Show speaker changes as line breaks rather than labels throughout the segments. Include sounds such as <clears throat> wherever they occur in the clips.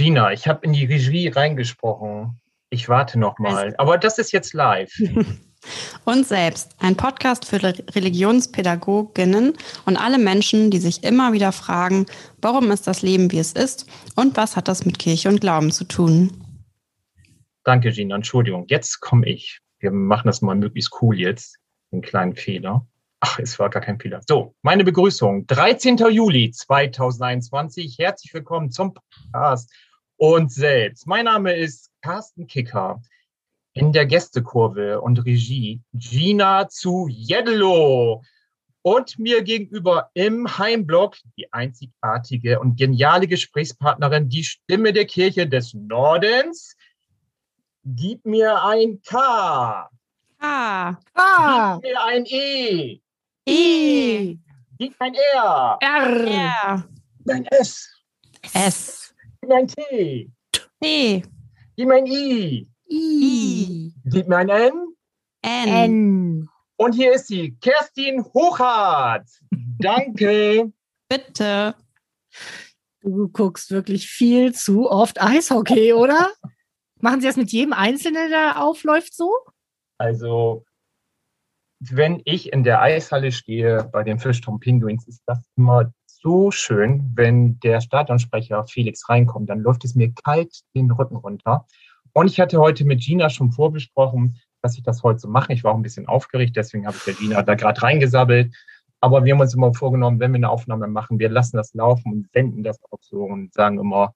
Gina, ich habe in die Regie reingesprochen. Ich warte noch mal. Aber das ist jetzt live. <laughs>
Und selbst. Ein Podcast für Re- Religionspädagoginnen und alle Menschen, die sich immer wieder fragen, warum ist das Leben, wie es ist und was hat das mit Kirche und Glauben zu tun?
Danke, Gina. Entschuldigung. Jetzt komme ich. Wir machen das mal möglichst cool jetzt. Einen kleinen Fehler. Ach, es war gar kein Fehler. So, meine Begrüßung. 13. Juli 2021. Herzlich willkommen zum Podcast und selbst. Mein Name ist Carsten Kicker. In der Gästekurve und Regie Gina zu Jeddelo. Und mir gegenüber im Heimblock die einzigartige und geniale Gesprächspartnerin, die Stimme der Kirche des Nordens. Gib mir ein K.
Ah,
Ah,
Gib mir ein E.
E,
Gib mir ein R.
R,
R,
Gib mir ein S.
S,
Gib mir ein T.
T,
Gib mir ein I.
I,
Gib mir ein N.
N.
N.
Und hier ist sie, Kerstin Hochhardt. Danke.
Bitte.
Du guckst wirklich viel zu oft Eishockey, oder? Machen Sie das mit jedem Einzelnen, der da aufläuft, so?
Also, wenn ich in der Eishalle stehe bei den Fischturm Pinguins, ist das immer so schön, wenn der Stadionsprecher Felix reinkommt, dann läuft es mir kalt den Rücken runter. Und ich hatte heute mit Gina schon vorbesprochen, dass ich das heute so mache. Ich war auch ein bisschen aufgeregt, deswegen habe ich der Gina da gerade reingesabbelt. Aber wir haben uns immer vorgenommen, wenn wir eine Aufnahme machen, wir lassen das laufen und wenden das auch so und sagen immer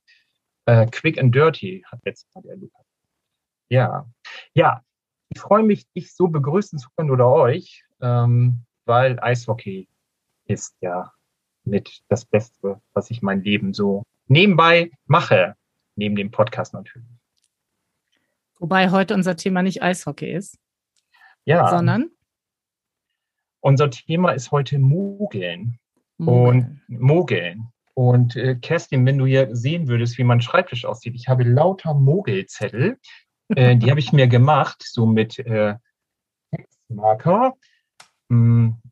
äh, quick and dirty, hat jetzt mal der Lukas. Ja, ja, ich freue mich, dich so begrüßen zu können oder euch, ähm, weil Eishockey ist ja mit das Beste, was ich mein Leben so nebenbei mache, neben dem Podcast natürlich.
Wobei heute unser Thema nicht Eishockey ist,
Ja,
sondern
unser Thema ist heute Mogeln
Mogeln.
und Mogeln. Und äh, Kerstin, wenn du hier sehen würdest, wie mein Schreibtisch aussieht, ich habe lauter Mogelzettel, äh, die habe ich mir gemacht, so mit äh, Textmarker,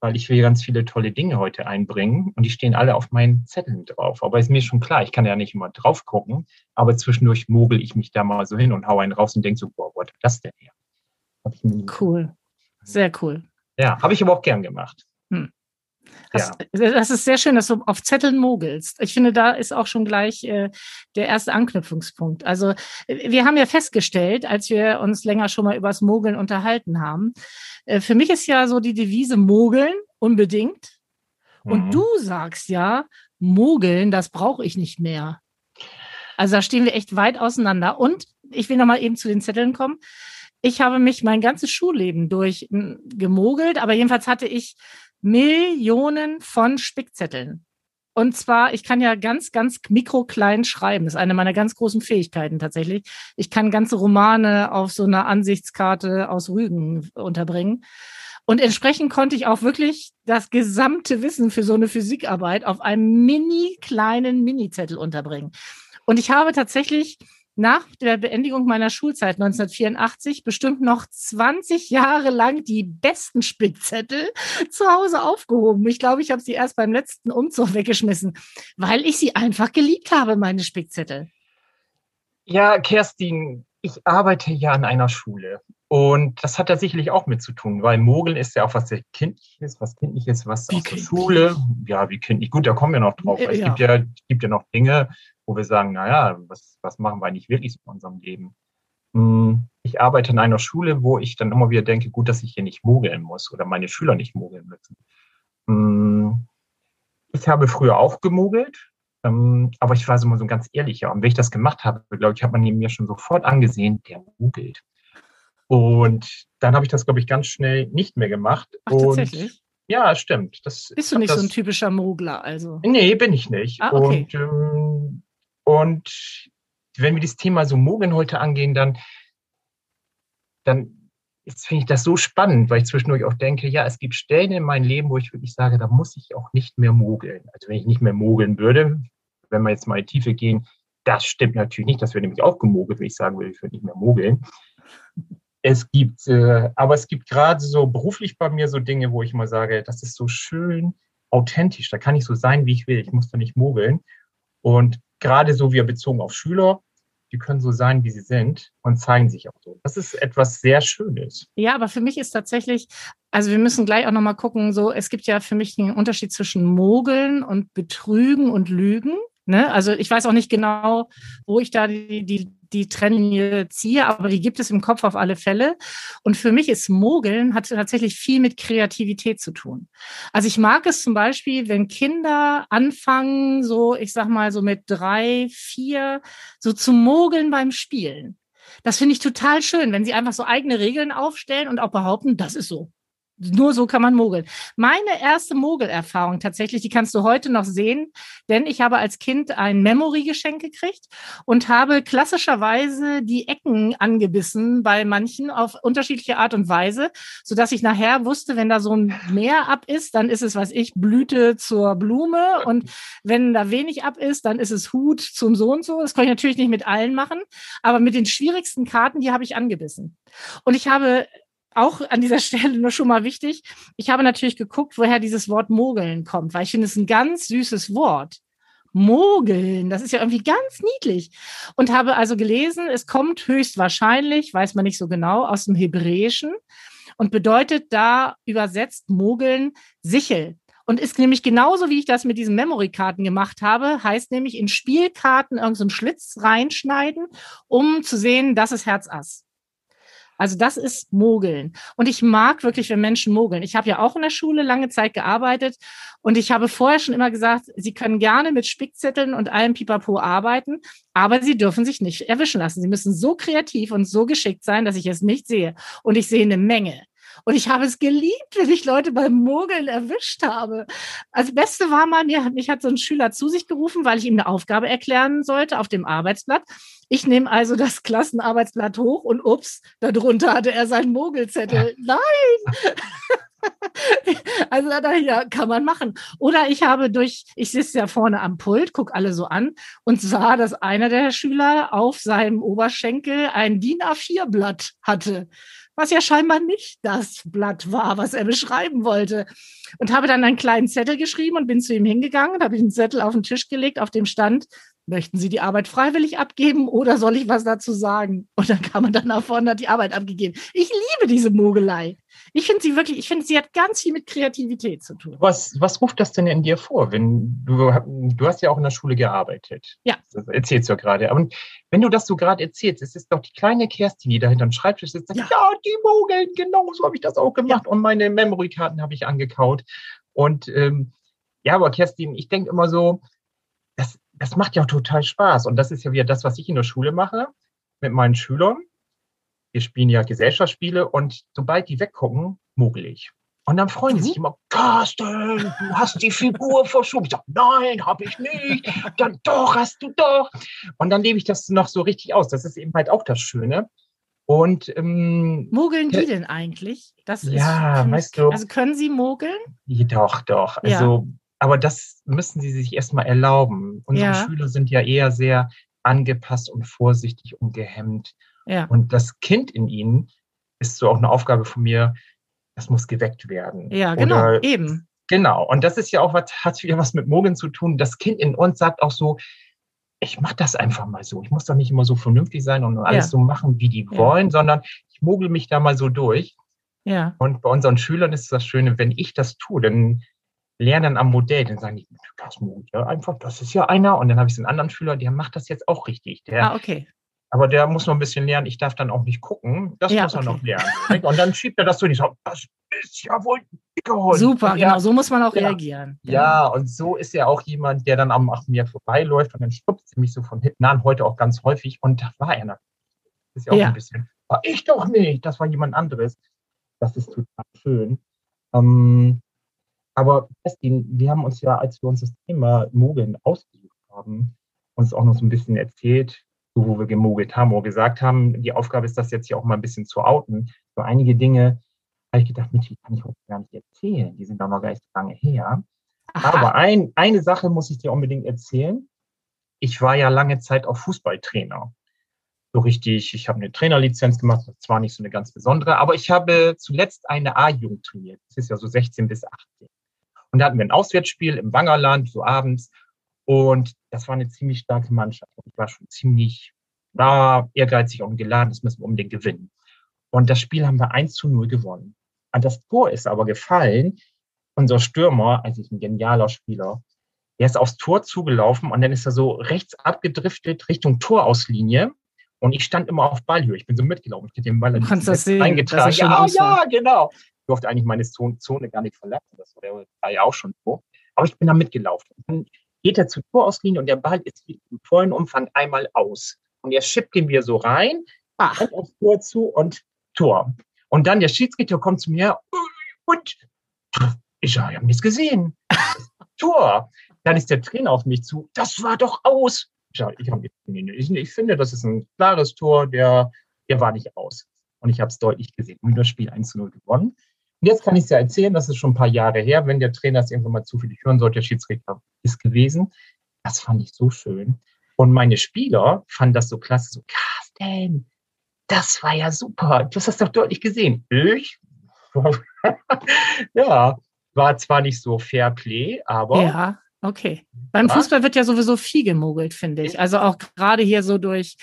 weil ich will ganz viele tolle Dinge heute einbringen und die stehen alle auf meinen Zetteln drauf. Aber ist mir schon klar, ich kann ja nicht immer drauf gucken, aber zwischendurch mogel ich mich da mal so hin und hau einen raus und denke so, boah, wo hat das denn her?
Cool. Sehr cool.
Ja, habe ich aber auch gern gemacht.
Das, das ist sehr schön, dass du auf Zetteln mogelst. Ich finde, da ist auch schon gleich äh, der erste Anknüpfungspunkt. Also äh, wir haben ja festgestellt, als wir uns länger schon mal übers Mogeln unterhalten haben, äh, für mich ist ja so die Devise Mogeln unbedingt. Und
Mhm.
du sagst ja, Mogeln, das brauche ich nicht mehr. Also da stehen wir echt weit auseinander. Und ich will noch mal eben zu den Zetteln kommen. Ich habe mich mein ganzes Schulleben durch m, gemogelt, aber jedenfalls hatte ich Millionen von Spickzetteln. Und zwar, ich kann ja ganz, ganz mikroklein schreiben. Das ist eine meiner ganz großen Fähigkeiten tatsächlich. Ich kann ganze Romane auf so einer Ansichtskarte aus Rügen unterbringen. Und entsprechend konnte ich auch wirklich das gesamte Wissen für so eine Physikarbeit auf einem mini kleinen Mini-Zettel unterbringen. Und ich habe tatsächlich nach der Beendigung meiner Schulzeit 1984 bestimmt noch 20 Jahre lang die besten Spickzettel zu Hause aufgehoben. Ich glaube, ich habe sie erst beim letzten Umzug weggeschmissen, weil ich sie einfach geliebt habe, meine Spickzettel.
Ja, Kerstin, ich arbeite ja an einer Schule. Und das hat da sicherlich auch mit zu tun, weil Mogeln ist ja auch was sehr Kindliches, was Kindliches, was
Wie
aus der
kindlich?
Schule, ja, wie kindlich, gut, da kommen wir noch drauf.
Ja,
weil Es
ja.
gibt ja, es gibt ja noch Dinge, wo wir sagen, naja, was, was machen wir eigentlich wirklich in unserem Leben? Hm, Ich arbeite in einer Schule, wo ich dann immer wieder denke, gut, dass ich hier nicht mogeln muss oder meine Schüler nicht mogeln müssen. Hm, Ich habe früher auch gemogelt, ähm, aber ich war so mal so ein ganz ehrlicher. Und wenn ich das gemacht habe, glaube ich, hat man mir schon sofort angesehen, der mogelt. Und dann habe ich das, glaube ich, ganz schnell nicht mehr gemacht.
Ach,
und
tatsächlich?
ja, stimmt. Das,
Bist du
ich
nicht
hab
so ein
das,
typischer Mogler, also?
Nee, bin ich nicht.
Ah, okay.
Und, ähm, und wenn wir das Thema so Mogeln heute angehen, dann, dann finde ich das so spannend, weil ich zwischendurch auch denke, ja, es gibt Stellen in meinem Leben, wo ich wirklich sage, da muss ich auch nicht mehr mogeln. Also wenn ich nicht mehr mogeln würde, wenn wir jetzt mal in die Tiefe gehen, das stimmt natürlich nicht, das wäre nämlich auch gemogelt, wenn ich sagen würde, ich würde nicht mehr mogeln. Es gibt, äh, aber es gibt gerade so beruflich bei mir so Dinge, wo ich mal sage, das ist so schön authentisch, da kann ich so sein, wie ich will, ich muss da nicht mogeln. Und gerade so wie bezogen auf Schüler, die können so sein, wie sie sind und zeigen sich auch so. Das ist etwas sehr Schönes.
Ja, aber für mich ist tatsächlich, also wir müssen gleich auch nochmal gucken, so, es gibt ja für mich einen Unterschied zwischen Mogeln und Betrügen und Lügen. Ne? Also ich weiß auch nicht genau, wo ich da die, die, die Trennlinie ziehe, aber die gibt es im Kopf auf alle Fälle. Und für mich ist Mogeln hat tatsächlich viel mit Kreativität zu tun. Also ich mag es zum Beispiel, wenn Kinder anfangen, so ich sag mal so mit drei, vier, so zu mogeln beim Spielen. Das finde ich total schön, wenn sie einfach so eigene Regeln aufstellen und auch behaupten, das ist so. Nur so kann man mogeln. Meine erste Mogelerfahrung tatsächlich, die kannst du heute noch sehen, denn ich habe als Kind ein Memory-Geschenk gekriegt und habe klassischerweise die Ecken angebissen bei manchen auf unterschiedliche Art und Weise, so dass ich nachher wusste, wenn da so ein Meer ab ist, dann ist es, was ich, Blüte zur Blume und wenn da wenig ab ist, dann ist es Hut zum so und so. Das kann ich natürlich nicht mit allen machen, aber mit den schwierigsten Karten, die habe ich angebissen. Und ich habe auch an dieser <laughs> Stelle nur schon mal wichtig. Ich habe natürlich geguckt, woher dieses Wort Mogeln kommt, weil ich finde es ein ganz süßes Wort. Mogeln, das ist ja irgendwie ganz niedlich. Und habe also gelesen, es kommt höchstwahrscheinlich, weiß man nicht so genau, aus dem Hebräischen und bedeutet da übersetzt Mogeln Sichel. Und ist nämlich genauso, wie ich das mit diesen Memory-Karten gemacht habe, heißt nämlich in Spielkarten irgendeinen so Schlitz reinschneiden, um zu sehen, das ist Herz Ass. Also das ist Mogeln. Und ich mag wirklich, wenn Menschen mogeln. Ich habe ja auch in der Schule lange Zeit gearbeitet und ich habe vorher schon immer gesagt, Sie können gerne mit Spickzetteln und allem Pipapo arbeiten, aber Sie dürfen sich nicht erwischen lassen. Sie müssen so kreativ und so geschickt sein, dass ich es nicht sehe. Und ich sehe eine Menge. Und ich habe es geliebt, wenn ich Leute beim Mogeln erwischt habe. Das Beste war mal, mich hat so ein Schüler zu sich gerufen, weil ich ihm eine Aufgabe erklären sollte auf dem Arbeitsblatt. Ich nehme also das Klassenarbeitsblatt hoch und ups, darunter hatte er seinen Mogelzettel. <laughs> Nein! <laughs> also ja, kann man machen. Oder ich habe durch, ich sitze ja vorne am Pult, gucke alle so an und sah, dass einer der Schüler auf seinem Oberschenkel ein DIN A4-Blatt hatte was ja scheinbar nicht das Blatt war, was er beschreiben wollte. Und habe dann einen kleinen Zettel geschrieben und bin zu ihm hingegangen und habe den Zettel auf den Tisch gelegt, auf dem stand, möchten Sie die Arbeit freiwillig abgeben oder soll ich was dazu sagen? Und dann kam man dann nach vorne und hat die Arbeit abgegeben. Ich liebe diese Mogelei. Ich finde sie wirklich, ich finde, sie hat ganz viel mit Kreativität zu tun.
Was, was ruft das denn in dir vor, wenn du, du hast ja auch in der Schule gearbeitet.
Ja.
Das erzählst du ja gerade. Und wenn du das so gerade erzählst, es ist doch die kleine Kerstin, die da hinterm Schreibtisch sitzt, sagt, ja. ja, die Mogeln, genau so habe ich das auch gemacht. Ja. Und meine Memory-Karten habe ich angekaut. Und ähm, ja, aber Kerstin, ich denke immer so, das, das macht ja auch total Spaß. Und das ist ja wieder das, was ich in der Schule mache mit meinen Schülern wir spielen ja Gesellschaftsspiele und sobald die weggucken, mogel ich. Und dann freuen die sich mhm. immer, Carsten, du hast die Figur <laughs> verschoben. Ich sage, nein, habe ich nicht. Dann doch, hast du doch. Und dann lebe ich das noch so richtig aus. Das ist eben halt auch das Schöne. Und ähm,
mogeln die denn eigentlich?
Das ja, ist, weißt du.
Also können sie mogeln?
Doch, doch. Also, ja. aber das müssen sie sich erstmal erlauben. Unsere ja. Schüler sind ja eher sehr angepasst und vorsichtig und gehemmt. Ja. Und das Kind in ihnen ist so auch eine Aufgabe von mir, das muss geweckt werden.
Ja, genau, Oder, eben.
Genau. Und das ist ja auch was, hat wieder was mit Mogeln zu tun. Das Kind in uns sagt auch so, ich mache das einfach mal so. Ich muss doch nicht immer so vernünftig sein und alles ja. so machen, wie die ja. wollen, sondern ich mogel mich da mal so durch. Ja. Und bei unseren Schülern ist das Schöne, wenn ich das tue, dann lernen am Modell, dann sagen die, das mogelt ja einfach, das ist ja einer. Und dann habe ich so einen anderen Schüler, der macht das jetzt auch richtig. Der,
ah, okay.
Aber der muss noch ein bisschen lernen. Ich darf dann auch nicht gucken. Das ja, muss er okay. noch lernen. Und dann schiebt er das so nicht. Das ist ja wohl
geholt. Super, ja, genau. So muss man auch ja, reagieren.
Ja, und so ist ja auch jemand, der dann am mir vorbeiläuft und dann stupst er mich so von hinten an. Heute auch ganz häufig. Und da war er natürlich. Das ist ja auch ein bisschen. War ich doch nicht. Das war jemand anderes. Das ist total schön. Ähm, aber Kerstin, wir haben uns ja, als wir uns das Thema Mogeln ausgesucht haben, uns auch noch so ein bisschen erzählt, wo wir gemogelt haben oder gesagt haben, die Aufgabe ist das jetzt hier auch mal ein bisschen zu outen. so einige Dinge habe ich gedacht, Mensch, die kann ich heute gar nicht erzählen. Die sind doch noch gar nicht so lange her. Aha. Aber ein, eine Sache muss ich dir unbedingt erzählen. Ich war ja lange Zeit auch Fußballtrainer. So richtig, ich habe eine Trainerlizenz gemacht, das war nicht so eine ganz besondere, aber ich habe zuletzt eine A-Jugend trainiert. Das ist ja so 16 bis 18. Und da hatten wir ein Auswärtsspiel im Wangerland, so abends. Und das war eine ziemlich starke Mannschaft. Ich war schon ziemlich, war ehrgeizig und geladen, das müssen wir unbedingt gewinnen. Und das Spiel haben wir 1 zu 0 gewonnen. An das Tor ist aber gefallen. Unser Stürmer, also ein genialer Spieler, der ist aufs Tor zugelaufen und dann ist er so rechts abgedriftet Richtung Torauslinie. Und ich stand immer auf Ballhöhe. Ich bin so mitgelaufen. Ich hätte den Ball
kannst das sehen.
eingetragen. Ja, ja, genau. Ich durfte eigentlich meine Zone gar nicht verlassen. Das war ja auch schon so. Aber ich bin da mitgelaufen. Dann geht er zur Torauslinie und der Ball ist im vollen Umfang einmal aus. Und er schippt ihn wieder so rein, Ach. aufs Tor zu und Tor. Und dann der Schiedsrichter kommt zu mir und ich habe nichts gesehen. <laughs> Tor. Dann ist der Trainer auf mich zu. Das war doch aus. Ich, ich, ich finde, das ist ein klares Tor. Der, der war nicht aus. Und ich habe es deutlich gesehen. Und das Spiel 1 zu 0 gewonnen. Und jetzt kann ich es ja erzählen, das ist schon ein paar Jahre her, wenn der Trainer es irgendwann mal zufällig hören sollte, der Schiedsrichter ist gewesen. Das fand ich so schön. Und meine Spieler fanden das so klasse, so, Carsten, das war ja super. Du hast das doch deutlich gesehen. Ich? <laughs> ja, war zwar nicht so Fair Play, aber.
Ja, okay. Beim ja. Fußball wird ja sowieso viel gemogelt, finde ich. Also auch gerade hier so durch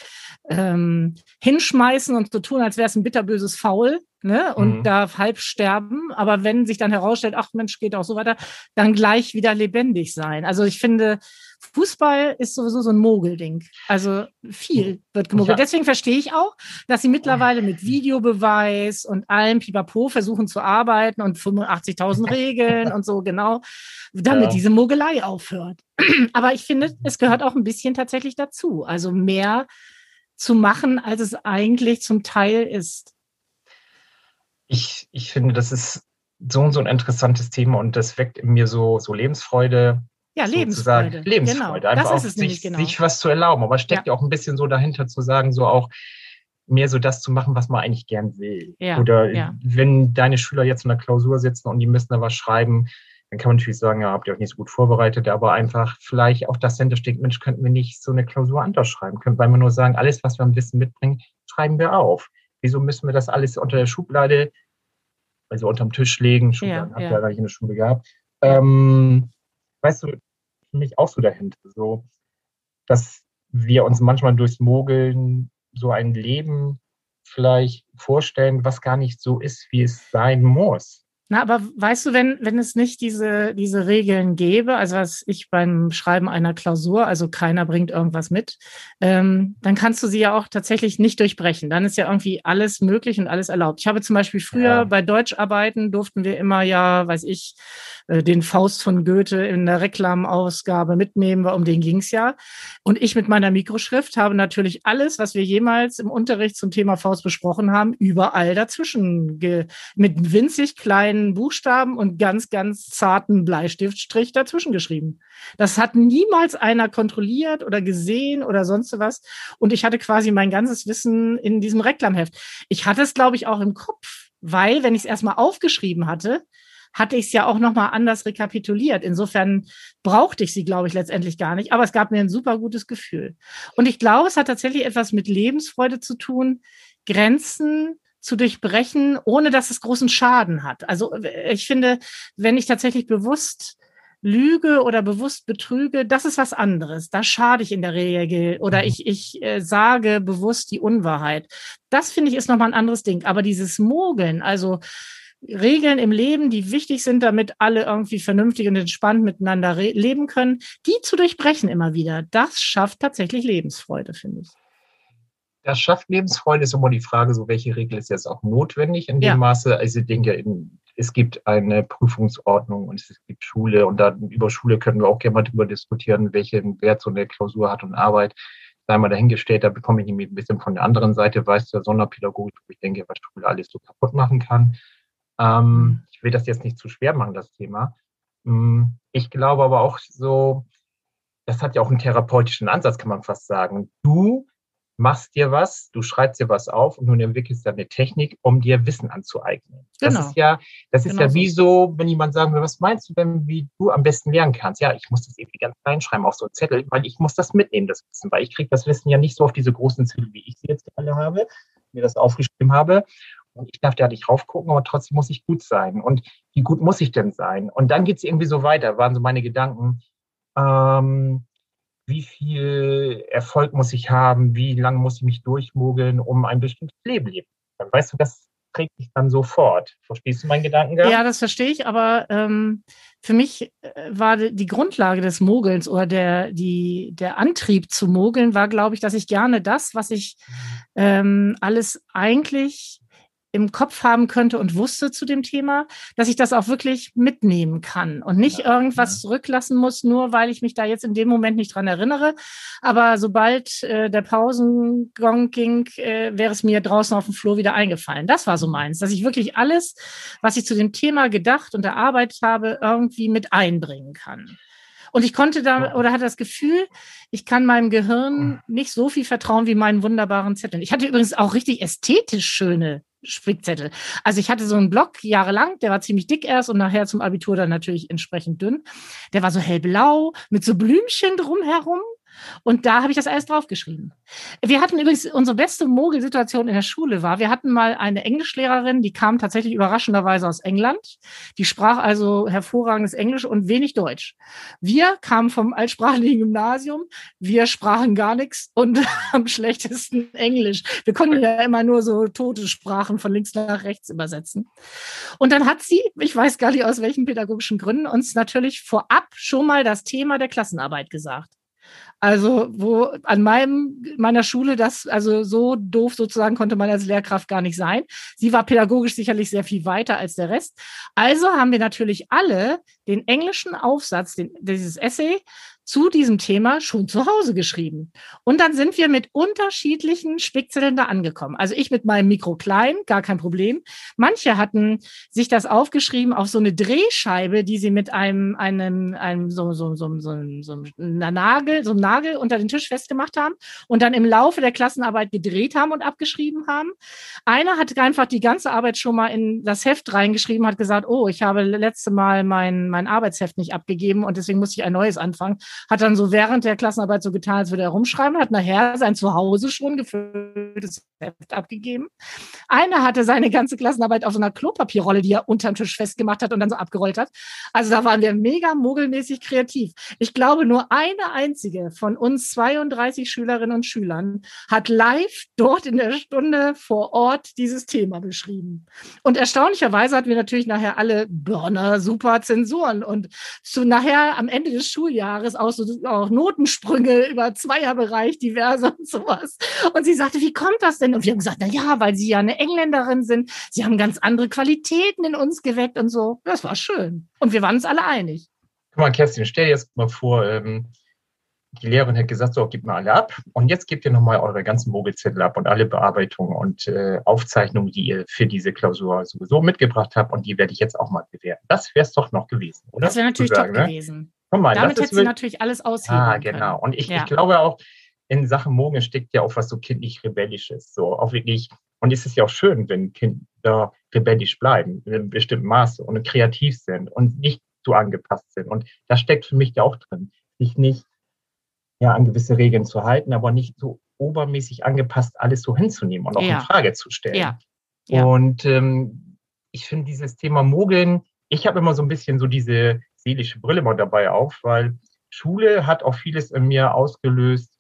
ähm, Hinschmeißen und so tun, als wäre es ein bitterböses Foul ne? und mhm. da halb sterben. Aber wenn sich dann herausstellt, ach Mensch, geht auch so weiter, dann gleich wieder lebendig sein. Also ich finde, Fußball ist sowieso so ein Mogelding. Also viel wird gemogelt. Deswegen verstehe ich auch, dass sie mittlerweile mit Videobeweis und allem Pipapo versuchen zu arbeiten und 85.000 <laughs> Regeln und so, genau, damit ja. diese Mogelei aufhört. <clears throat> Aber ich finde, es gehört auch ein bisschen tatsächlich dazu. Also mehr zu machen, als es eigentlich zum Teil ist.
Ich, ich finde, das ist so, so ein interessantes Thema und das weckt in mir so, so Lebensfreude
ja, Lebensfreude.
Lebensfreude. Genau. Einfach
das
ist
es sich,
genau. sich was zu erlauben. Aber steckt ja. ja auch ein bisschen so dahinter zu sagen, so auch mehr so das zu machen, was man eigentlich gern will. Ja. Oder ja. wenn deine Schüler jetzt in der Klausur sitzen und die müssen da was schreiben, dann kann man natürlich sagen, ja, habt ihr euch nicht so gut vorbereitet, aber einfach vielleicht auch das dahinter steckt, Mensch, könnten wir nicht so eine Klausur anders schreiben? Können wir nur sagen, alles, was wir am Wissen mitbringen, schreiben wir auf. Wieso müssen wir das alles unter der Schublade, also unterm Tisch legen? Schubladen ja, habt ihr ja gar nicht in der Schule gehabt. Ähm, weißt du, für mich auch so dahinter, so, dass wir uns manchmal durchs Mogeln so ein Leben vielleicht vorstellen, was gar nicht so ist, wie es sein muss.
Na, aber weißt du, wenn, wenn es nicht diese, diese Regeln gäbe, also was ich beim Schreiben einer Klausur, also keiner bringt irgendwas mit, ähm, dann kannst du sie ja auch tatsächlich nicht durchbrechen. Dann ist ja irgendwie alles möglich und alles erlaubt. Ich habe zum Beispiel früher ja. bei Deutscharbeiten durften wir immer ja, weiß ich, äh, den Faust von Goethe in der Reklamausgabe mitnehmen, um den ging's ja. Und ich mit meiner Mikroschrift habe natürlich alles, was wir jemals im Unterricht zum Thema Faust besprochen haben, überall dazwischen mit winzig kleinen Buchstaben und ganz, ganz zarten Bleistiftstrich dazwischen geschrieben. Das hat niemals einer kontrolliert oder gesehen oder sonst was. Und ich hatte quasi mein ganzes Wissen in diesem Reklamheft. Ich hatte es, glaube ich, auch im Kopf, weil, wenn ich es erstmal aufgeschrieben hatte, hatte ich es ja auch nochmal anders rekapituliert. Insofern brauchte ich sie, glaube ich, letztendlich gar nicht. Aber es gab mir ein super gutes Gefühl. Und ich glaube, es hat tatsächlich etwas mit Lebensfreude zu tun, Grenzen zu durchbrechen, ohne dass es großen Schaden hat. Also ich finde, wenn ich tatsächlich bewusst lüge oder bewusst betrüge, das ist was anderes. Da schade ich in der Regel oder mhm. ich, ich äh, sage bewusst die Unwahrheit. Das finde ich ist nochmal ein anderes Ding. Aber dieses Mogeln, also Regeln im Leben, die wichtig sind, damit alle irgendwie vernünftig und entspannt miteinander leben können, die zu durchbrechen immer wieder, das schafft tatsächlich Lebensfreude, finde ich.
Das schafft Lebensfreude, ist immer die Frage, so welche Regel ist jetzt auch notwendig in dem ja. Maße. Also ich denke, es gibt eine Prüfungsordnung und es gibt Schule und da über Schule können wir auch gerne mal darüber diskutieren, welchen Wert so eine Klausur hat und Arbeit. Sei mal dahingestellt, da bekomme ich ein bisschen von der anderen Seite, weiß der Sonderpädagogik, wo ich denke, was Schule alles so kaputt machen kann. Ähm, ich will das jetzt nicht zu schwer machen, das Thema. Hm, ich glaube aber auch so, das hat ja auch einen therapeutischen Ansatz, kann man fast sagen. Du machst dir was, du schreibst dir was auf und nun entwickelst dann eine Technik, um dir Wissen anzueignen. Genau. Das ist ja, das ist genau ja wie so, wenn jemand sagen will, was meinst du denn, wie du am besten lernen kannst? Ja, ich muss das irgendwie ganz klein schreiben auf so einen Zettel, weil ich muss das mitnehmen, das Wissen, weil ich kriege das Wissen ja nicht so auf diese großen Zettel, wie ich sie jetzt alle habe, mir das aufgeschrieben habe. Und ich darf da nicht raufgucken, aber trotzdem muss ich gut sein. Und wie gut muss ich denn sein? Und dann geht es irgendwie so weiter, waren so meine Gedanken. Ähm, wie viel Erfolg muss ich haben, wie lange muss ich mich durchmogeln, um ein bestimmtes Leben leben zu können. Weißt du, das trägt sich dann sofort. Verstehst du meinen Gedankengang?
Ja, das verstehe ich, aber ähm, für mich äh, war die Grundlage des Mogelns oder der, die, der Antrieb zu mogeln war, glaube ich, dass ich gerne das, was ich ähm, alles eigentlich im Kopf haben könnte und wusste zu dem Thema, dass ich das auch wirklich mitnehmen kann und nicht ja, irgendwas ja. zurücklassen muss, nur weil ich mich da jetzt in dem Moment nicht dran erinnere. Aber sobald äh, der Pausengong ging, äh, wäre es mir draußen auf dem Flur wieder eingefallen. Das war so meins, dass ich wirklich alles, was ich zu dem Thema gedacht und erarbeitet habe, irgendwie mit einbringen kann. Und ich konnte da oder hatte das Gefühl, ich kann meinem Gehirn nicht so viel vertrauen wie meinen wunderbaren Zetteln. Ich hatte übrigens auch richtig ästhetisch schöne Spickzettel. Also ich hatte so einen Block jahrelang, der war ziemlich dick erst und nachher zum Abitur dann natürlich entsprechend dünn. Der war so hellblau mit so Blümchen drumherum. Und da habe ich das alles draufgeschrieben. Wir hatten übrigens unsere beste Mogelsituation in der Schule war, wir hatten mal eine Englischlehrerin, die kam tatsächlich überraschenderweise aus England. Die sprach also hervorragendes Englisch und wenig Deutsch. Wir kamen vom altsprachlichen Gymnasium, wir sprachen gar nichts und <laughs> am schlechtesten Englisch. Wir konnten ja immer nur so tote Sprachen von links nach rechts übersetzen. Und dann hat sie, ich weiß gar nicht aus welchen pädagogischen Gründen, uns natürlich vorab schon mal das Thema der Klassenarbeit gesagt. Also, wo an meinem, meiner Schule das, also so doof sozusagen konnte man als Lehrkraft gar nicht sein. Sie war pädagogisch sicherlich sehr viel weiter als der Rest. Also haben wir natürlich alle den englischen Aufsatz, den, dieses Essay zu diesem Thema schon zu Hause geschrieben. Und dann sind wir mit unterschiedlichen Spickzetteln da angekommen. Also ich mit meinem Mikro klein, gar kein Problem. Manche hatten sich das aufgeschrieben auf so eine Drehscheibe, die sie mit einem, einem, einem so, so, so, so, so einer Nagel, so einem Nagel unter den Tisch festgemacht haben und dann im Laufe der Klassenarbeit gedreht haben und abgeschrieben haben. Einer hat einfach die ganze Arbeit schon mal in das Heft reingeschrieben, hat gesagt, oh, ich habe letzte Mal mein, mein Arbeitsheft nicht abgegeben und deswegen muss ich ein neues anfangen hat dann so während der Klassenarbeit so getan, als würde er rumschreiben, hat nachher sein Zuhause schon gefülltes Heft abgegeben. Einer hatte seine ganze Klassenarbeit auf so einer Klopapierrolle, die er unterm Tisch festgemacht hat und dann so abgerollt hat. Also da waren wir mega mogelmäßig kreativ. Ich glaube, nur eine einzige von uns 32 Schülerinnen und Schülern hat live dort in der Stunde vor Ort dieses Thema beschrieben. Und erstaunlicherweise hatten wir natürlich nachher alle Burner, super Zensuren und zu nachher am Ende des Schuljahres auch so auch Notensprünge <laughs> über Zweierbereich, diverse und sowas. Und sie sagte, wie kommt das denn? Und wir haben gesagt, na ja, weil sie ja eine Engländerin sind. Sie haben ganz andere Qualitäten in uns geweckt und so. Das war schön. Und wir waren uns alle einig.
Guck mal, Kerstin, stell dir jetzt mal vor, ähm, die Lehrerin hat gesagt, so, gib mal alle ab. Und jetzt gebt ihr nochmal eure ganzen Mobilzettel ab und alle Bearbeitungen und äh, Aufzeichnungen, die ihr für diese Klausur sowieso mitgebracht habt. Und die werde ich jetzt auch mal bewerten. Das wäre es doch noch gewesen, oder?
Das wäre natürlich sagen, top ne? gewesen. Guck mal, Damit hätte sie natürlich alles aushebeln
Ah, genau. Und ich, ja. ich glaube auch, in Sachen Mogeln steckt ja auch was so kindlich Rebellisches. So auch wirklich, und es ist ja auch schön, wenn Kinder rebellisch bleiben, in einem bestimmten Maße und kreativ sind und nicht so angepasst sind. Und das steckt für mich ja auch drin, sich nicht ja, an gewisse Regeln zu halten, aber nicht so obermäßig angepasst alles so hinzunehmen und auch ja. in Frage zu stellen. Ja. ja. Und ähm, ich finde dieses Thema Mogeln, ich habe immer so ein bisschen so diese seelische Brille mal dabei auf, weil Schule hat auch vieles in mir ausgelöst,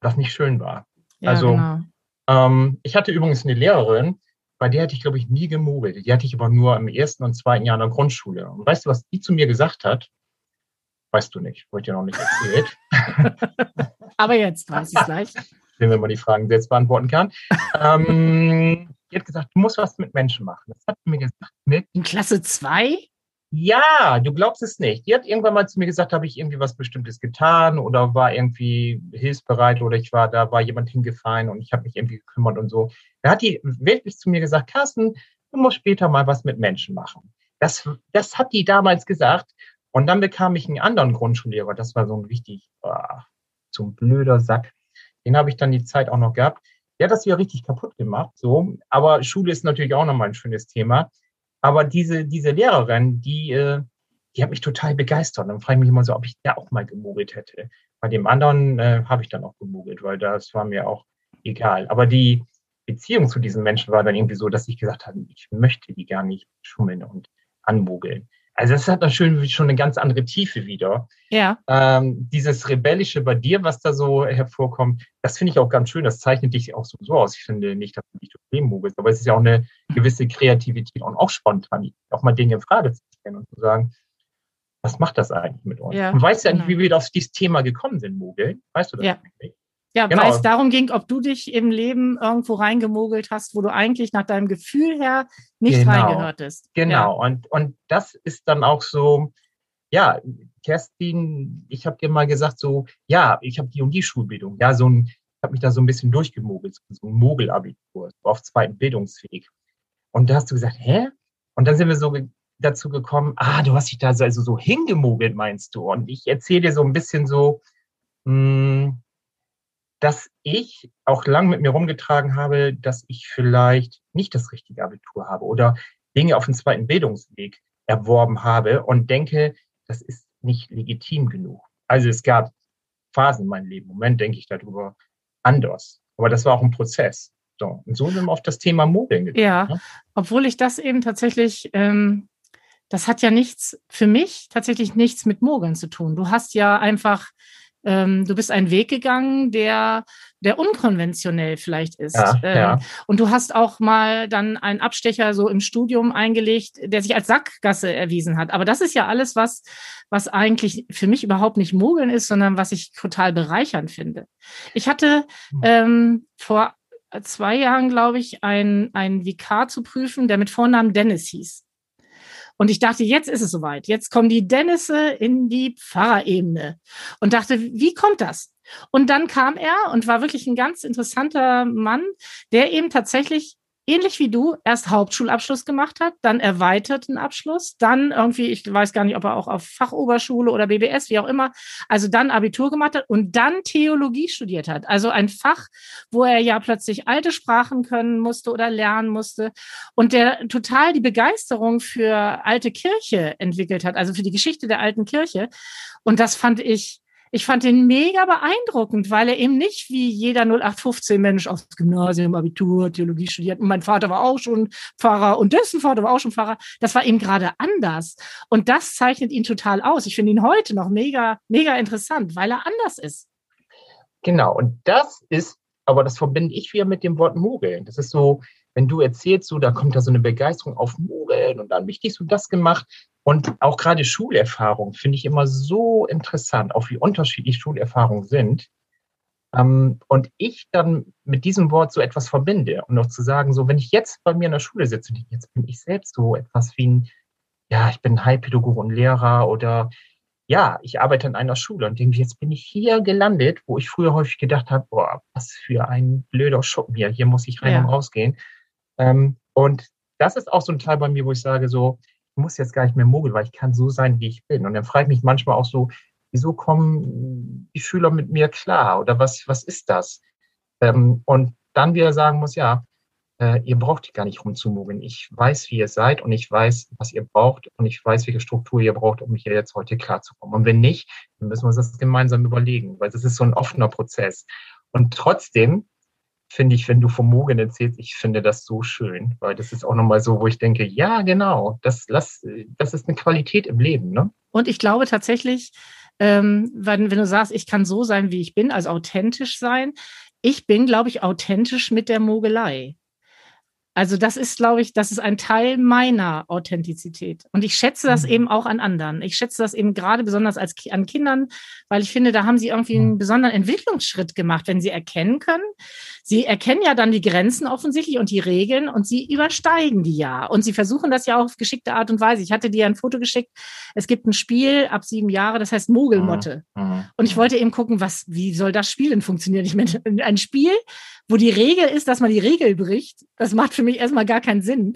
was nicht schön war. Ja, also genau. ähm, ich hatte übrigens eine Lehrerin, bei der hatte ich, glaube ich, nie gemogelt. Die hatte ich aber nur im ersten und zweiten Jahr in der Grundschule. Und weißt du, was die zu mir gesagt hat? Weißt du nicht, wollte ich dir noch nicht erzählt. <laughs>
aber jetzt weiß ich es gleich.
Wenn man die Fragen selbst beantworten kann. ähm, die hat gesagt, du musst was mit Menschen machen. Das hat sie mir gesagt
mit. In Klasse 2?
Ja, du glaubst es nicht. Die hat irgendwann mal zu mir gesagt, habe ich irgendwie was Bestimmtes getan oder war irgendwie hilfsbereit oder ich war, da war jemand hingefallen und ich habe mich irgendwie gekümmert und so. Da hat die wirklich zu mir gesagt, Carsten, du musst später mal was mit Menschen machen. Das, das hat die damals gesagt. Und dann bekam ich einen anderen Grundschullehrer, das war so ein richtig, oh, so ein blöder Sack. Den habe ich dann die Zeit auch noch gehabt. Der hat das ja richtig kaputt gemacht, so. Aber Schule ist natürlich auch nochmal ein schönes Thema. Aber diese, diese Lehrerin, die, äh, die hat mich total begeistert. dann frage ich mich immer so, ob ich da auch mal gemogelt hätte. Bei dem anderen äh, habe ich dann auch gemogelt, weil das war mir auch egal. Aber die Beziehung zu diesen Menschen war dann irgendwie so, dass ich gesagt habe, ich möchte die gar nicht schummeln und anmogeln. Also das hat natürlich schon eine ganz andere Tiefe wieder.
Ja.
Ähm, dieses Rebellische bei dir, was da so hervorkommt, das finde ich auch ganz schön. Das zeichnet dich auch so, aus. Ich finde nicht, dass du dich Problem mogelst, aber es ist ja auch eine gewisse Kreativität und auch Spontanität, auch mal Dinge in Frage zu stellen und zu sagen, was macht das eigentlich mit uns? Ja, du weißt ja genau. nicht, wie wir auf dieses Thema gekommen sind, Mogeln. Weißt du das
ja. nicht? Ja, genau. weil es darum ging, ob du dich im Leben irgendwo reingemogelt hast, wo du eigentlich nach deinem Gefühl her nicht genau. reingehörtest.
Genau, ja. und, und das ist dann auch so, ja, Kerstin, ich habe dir mal gesagt, so, ja, ich habe die und die Schulbildung, ja, so ein, ich habe mich da so ein bisschen durchgemogelt, so ein Mogelabitur, so auf zweiten Bildungsweg. Und da hast du gesagt, hä? Und dann sind wir so dazu gekommen, ah, du hast dich da also so hingemogelt, meinst du? Und ich erzähle dir so ein bisschen so, mh, hm, dass ich auch lang mit mir rumgetragen habe, dass ich vielleicht nicht das richtige Abitur habe oder Dinge auf dem zweiten Bildungsweg erworben habe und denke, das ist nicht legitim genug. Also es gab Phasen in meinem Leben. Im Moment denke ich darüber anders. Aber das war auch ein Prozess. So, und so sind wir auf das Thema Mobbing
gekommen. Ja, ne? obwohl ich das eben tatsächlich, ähm, das hat ja nichts, für mich tatsächlich nichts mit Mogeln zu tun. Du hast ja einfach ähm, du bist einen Weg gegangen, der, der unkonventionell vielleicht ist. Ja, ähm, ja. Und du hast auch mal dann einen Abstecher so im Studium eingelegt, der sich als Sackgasse erwiesen hat. Aber das ist ja alles, was, was eigentlich für mich überhaupt nicht mogeln ist, sondern was ich total bereichernd finde. Ich hatte hm. ähm, vor zwei Jahren, glaube ich, einen, einen Vikar zu prüfen, der mit Vornamen Dennis hieß. Und ich dachte, jetzt ist es soweit. Jetzt kommen die Dennisse in die Pfarrerebene. Und dachte, wie kommt das? Und dann kam er und war wirklich ein ganz interessanter Mann, der eben tatsächlich ähnlich wie du, erst Hauptschulabschluss gemacht hat, dann erweiterten Abschluss, dann irgendwie, ich weiß gar nicht, ob er auch auf Fachoberschule oder BBS, wie auch immer, also dann Abitur gemacht hat und dann Theologie studiert hat. Also ein Fach, wo er ja plötzlich alte Sprachen können musste oder lernen musste und der total die Begeisterung für alte Kirche entwickelt hat, also für die Geschichte der alten Kirche. Und das fand ich ich fand ihn mega beeindruckend, weil er eben nicht wie jeder 0815 Mensch aufs Gymnasium, Abitur, Theologie studiert. Und mein Vater war auch schon Pfarrer und dessen Vater war auch schon Pfarrer. Das war ihm gerade anders. Und das zeichnet ihn total aus. Ich finde ihn heute noch mega, mega interessant, weil er anders ist.
Genau. Und das ist, aber das verbinde ich wieder mit dem Wort Mogeln. Das ist so, wenn du erzählst, so, da kommt da so eine Begeisterung auf Mogeln und dann wichtig so das gemacht. Und auch gerade Schulerfahrung finde ich immer so interessant, auch wie unterschiedlich Schulerfahrungen sind. Ähm, und ich dann mit diesem Wort so etwas verbinde und noch zu sagen, so, wenn ich jetzt bei mir in der Schule sitze, jetzt bin ich selbst so etwas wie ein, ja, ich bin Heilpädagoge und Lehrer oder ja, ich arbeite in einer Schule und denke, jetzt bin ich hier gelandet, wo ich früher häufig gedacht habe, boah, was für ein blöder Schuppen hier, hier muss ich rein ja. und rausgehen. Ähm, und das ist auch so ein Teil bei mir, wo ich sage, so, muss jetzt gar nicht mehr mogeln, weil ich kann so sein, wie ich bin. Und dann frage ich mich manchmal auch so, wieso kommen die Schüler mit mir klar? Oder was, was ist das? Ähm, und dann wieder sagen muss, ja, äh, ihr braucht gar nicht rumzumogeln. Ich weiß, wie ihr seid und ich weiß, was ihr braucht und ich weiß, welche Struktur ihr braucht, um hier jetzt heute klarzukommen. Und wenn nicht, dann müssen wir uns das gemeinsam überlegen, weil das ist so ein offener Prozess. Und trotzdem finde ich, wenn du vom Mogen erzählst, ich finde das so schön, weil das ist auch nochmal so, wo ich denke, ja, genau, das, das, das ist eine Qualität im Leben. Ne?
Und ich glaube tatsächlich, ähm, wenn, wenn du sagst, ich kann so sein, wie ich bin, also authentisch sein, ich bin, glaube ich, authentisch mit der Mogelei. Also das ist, glaube ich, das ist ein Teil meiner Authentizität. Und ich schätze das mhm. eben auch an anderen. Ich schätze das eben gerade besonders als, an Kindern, weil ich finde, da haben sie irgendwie einen mhm. besonderen Entwicklungsschritt gemacht, wenn sie erkennen können. Sie erkennen ja dann die Grenzen offensichtlich und die Regeln und sie übersteigen die ja. Und sie versuchen das ja auch auf geschickte Art und Weise. Ich hatte dir ein Foto geschickt. Es gibt ein Spiel ab sieben Jahre, das heißt Mogelmotte. Mhm. mhm. Und ich wollte eben gucken, was, wie soll das Spiel denn funktionieren? Ich meine, <laughs> ein Spiel, wo die Regel ist, dass man die Regel bricht, das macht für mich erstmal gar keinen Sinn.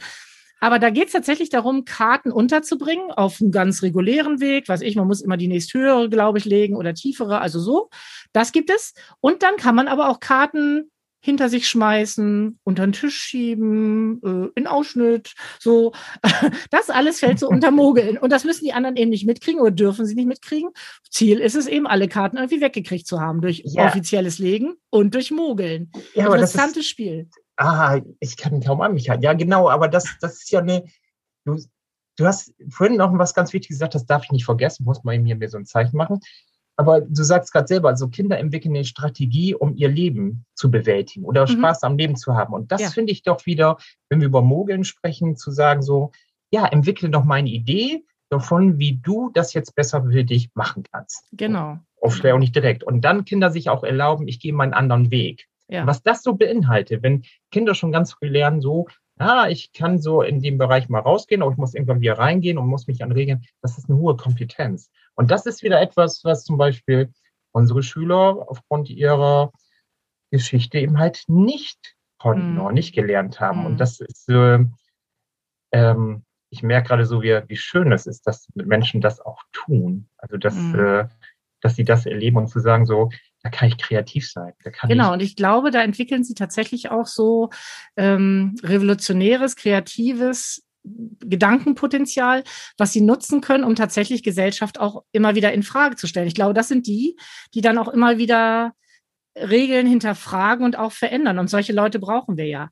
Aber da geht es tatsächlich darum, Karten unterzubringen auf einem ganz regulären Weg. Weiß ich, man muss immer die nächsthöhere, glaube ich, legen oder tiefere, also so. Das gibt es. Und dann kann man aber auch Karten hinter sich schmeißen, unter den Tisch schieben, äh, in Ausschnitt, so. <laughs> Das alles fällt so unter Mogeln. Und das müssen die anderen eben nicht mitkriegen oder dürfen sie nicht mitkriegen. Ziel ist es eben, alle Karten irgendwie weggekriegt zu haben durch ja. offizielles Legen und durch Mogeln. Ja, Interessantes ist, Spiel.
Ah, ich kann kaum an mich halten. Ja, genau, aber das, das ist ja eine. Du, du hast vorhin noch was ganz Wichtiges gesagt, das darf ich nicht vergessen, muss man mir so ein Zeichen machen. Aber du sagst gerade selber, also Kinder entwickeln eine Strategie, um ihr Leben zu bewältigen oder mhm. Spaß am Leben zu haben. Und das ja. finde ich doch wieder, wenn wir über Mogeln sprechen, zu sagen so, ja, entwickle doch mal eine Idee davon, wie du das jetzt besser für dich machen kannst.
Genau.
Oft auch nicht direkt. Und dann Kinder sich auch erlauben, ich gehe meinen anderen Weg. Ja. Was das so beinhaltet, wenn Kinder schon ganz früh lernen, so, ah, ich kann so in dem Bereich mal rausgehen, aber ich muss irgendwann wieder reingehen und muss mich an Regeln, das ist eine hohe Kompetenz. Und das ist wieder etwas, was zum Beispiel unsere Schüler aufgrund ihrer Geschichte eben halt nicht konnten mhm. oder nicht gelernt haben. Mhm. Und das ist, äh, ähm, ich merke gerade so, wie, wie schön es ist, dass Menschen das auch tun. Also, dass, mhm. äh, dass sie das erleben und zu sagen, so, da kann ich kreativ sein.
genau, ich und ich glaube, da entwickeln sie tatsächlich auch so ähm, revolutionäres, kreatives Gedankenpotenzial, was sie nutzen können, um tatsächlich Gesellschaft auch immer wieder in Frage zu stellen. Ich glaube, das sind die, die dann auch immer wieder Regeln hinterfragen und auch verändern. Und solche Leute brauchen wir ja.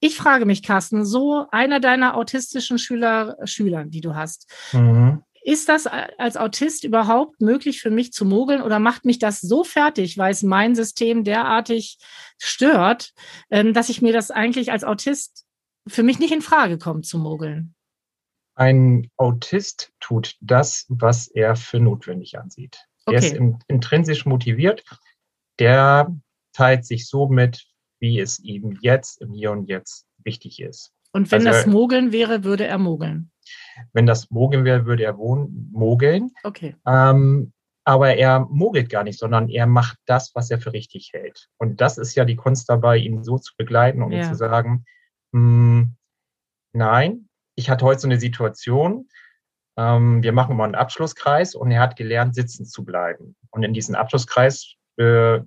Ich frage mich, Carsten, so einer deiner autistischen Schüler, Schülern, die du hast, mhm. Ist das als Autist überhaupt möglich für mich zu mogeln oder macht mich das so fertig, weil es mein System derartig stört, ähm, dass ich mir das eigentlich als Autist für mich nicht in Frage kommt zu mogeln?
Ein Autist tut das, was er für notwendig ansieht. Okay. Er ist intrinsisch motiviert. Der teilt sich so mit, wie es ihm jetzt im Hier und Jetzt wichtig ist.
Und wenn also, das Mogeln wäre, würde er mogeln?
Wenn das Mogeln wäre, würde er wohnen, mogeln.
Okay.
Ähm, aber er mogelt gar nicht, sondern er macht das, was er für richtig hält. Und das ist ja die Kunst dabei, ihn so zu begleiten und ja. ihm zu sagen, hm, nein, ich hatte heute so eine Situation, ähm, wir machen mal einen Abschlusskreis und er hat gelernt, sitzen zu bleiben. Und in diesen Abschlusskreis äh,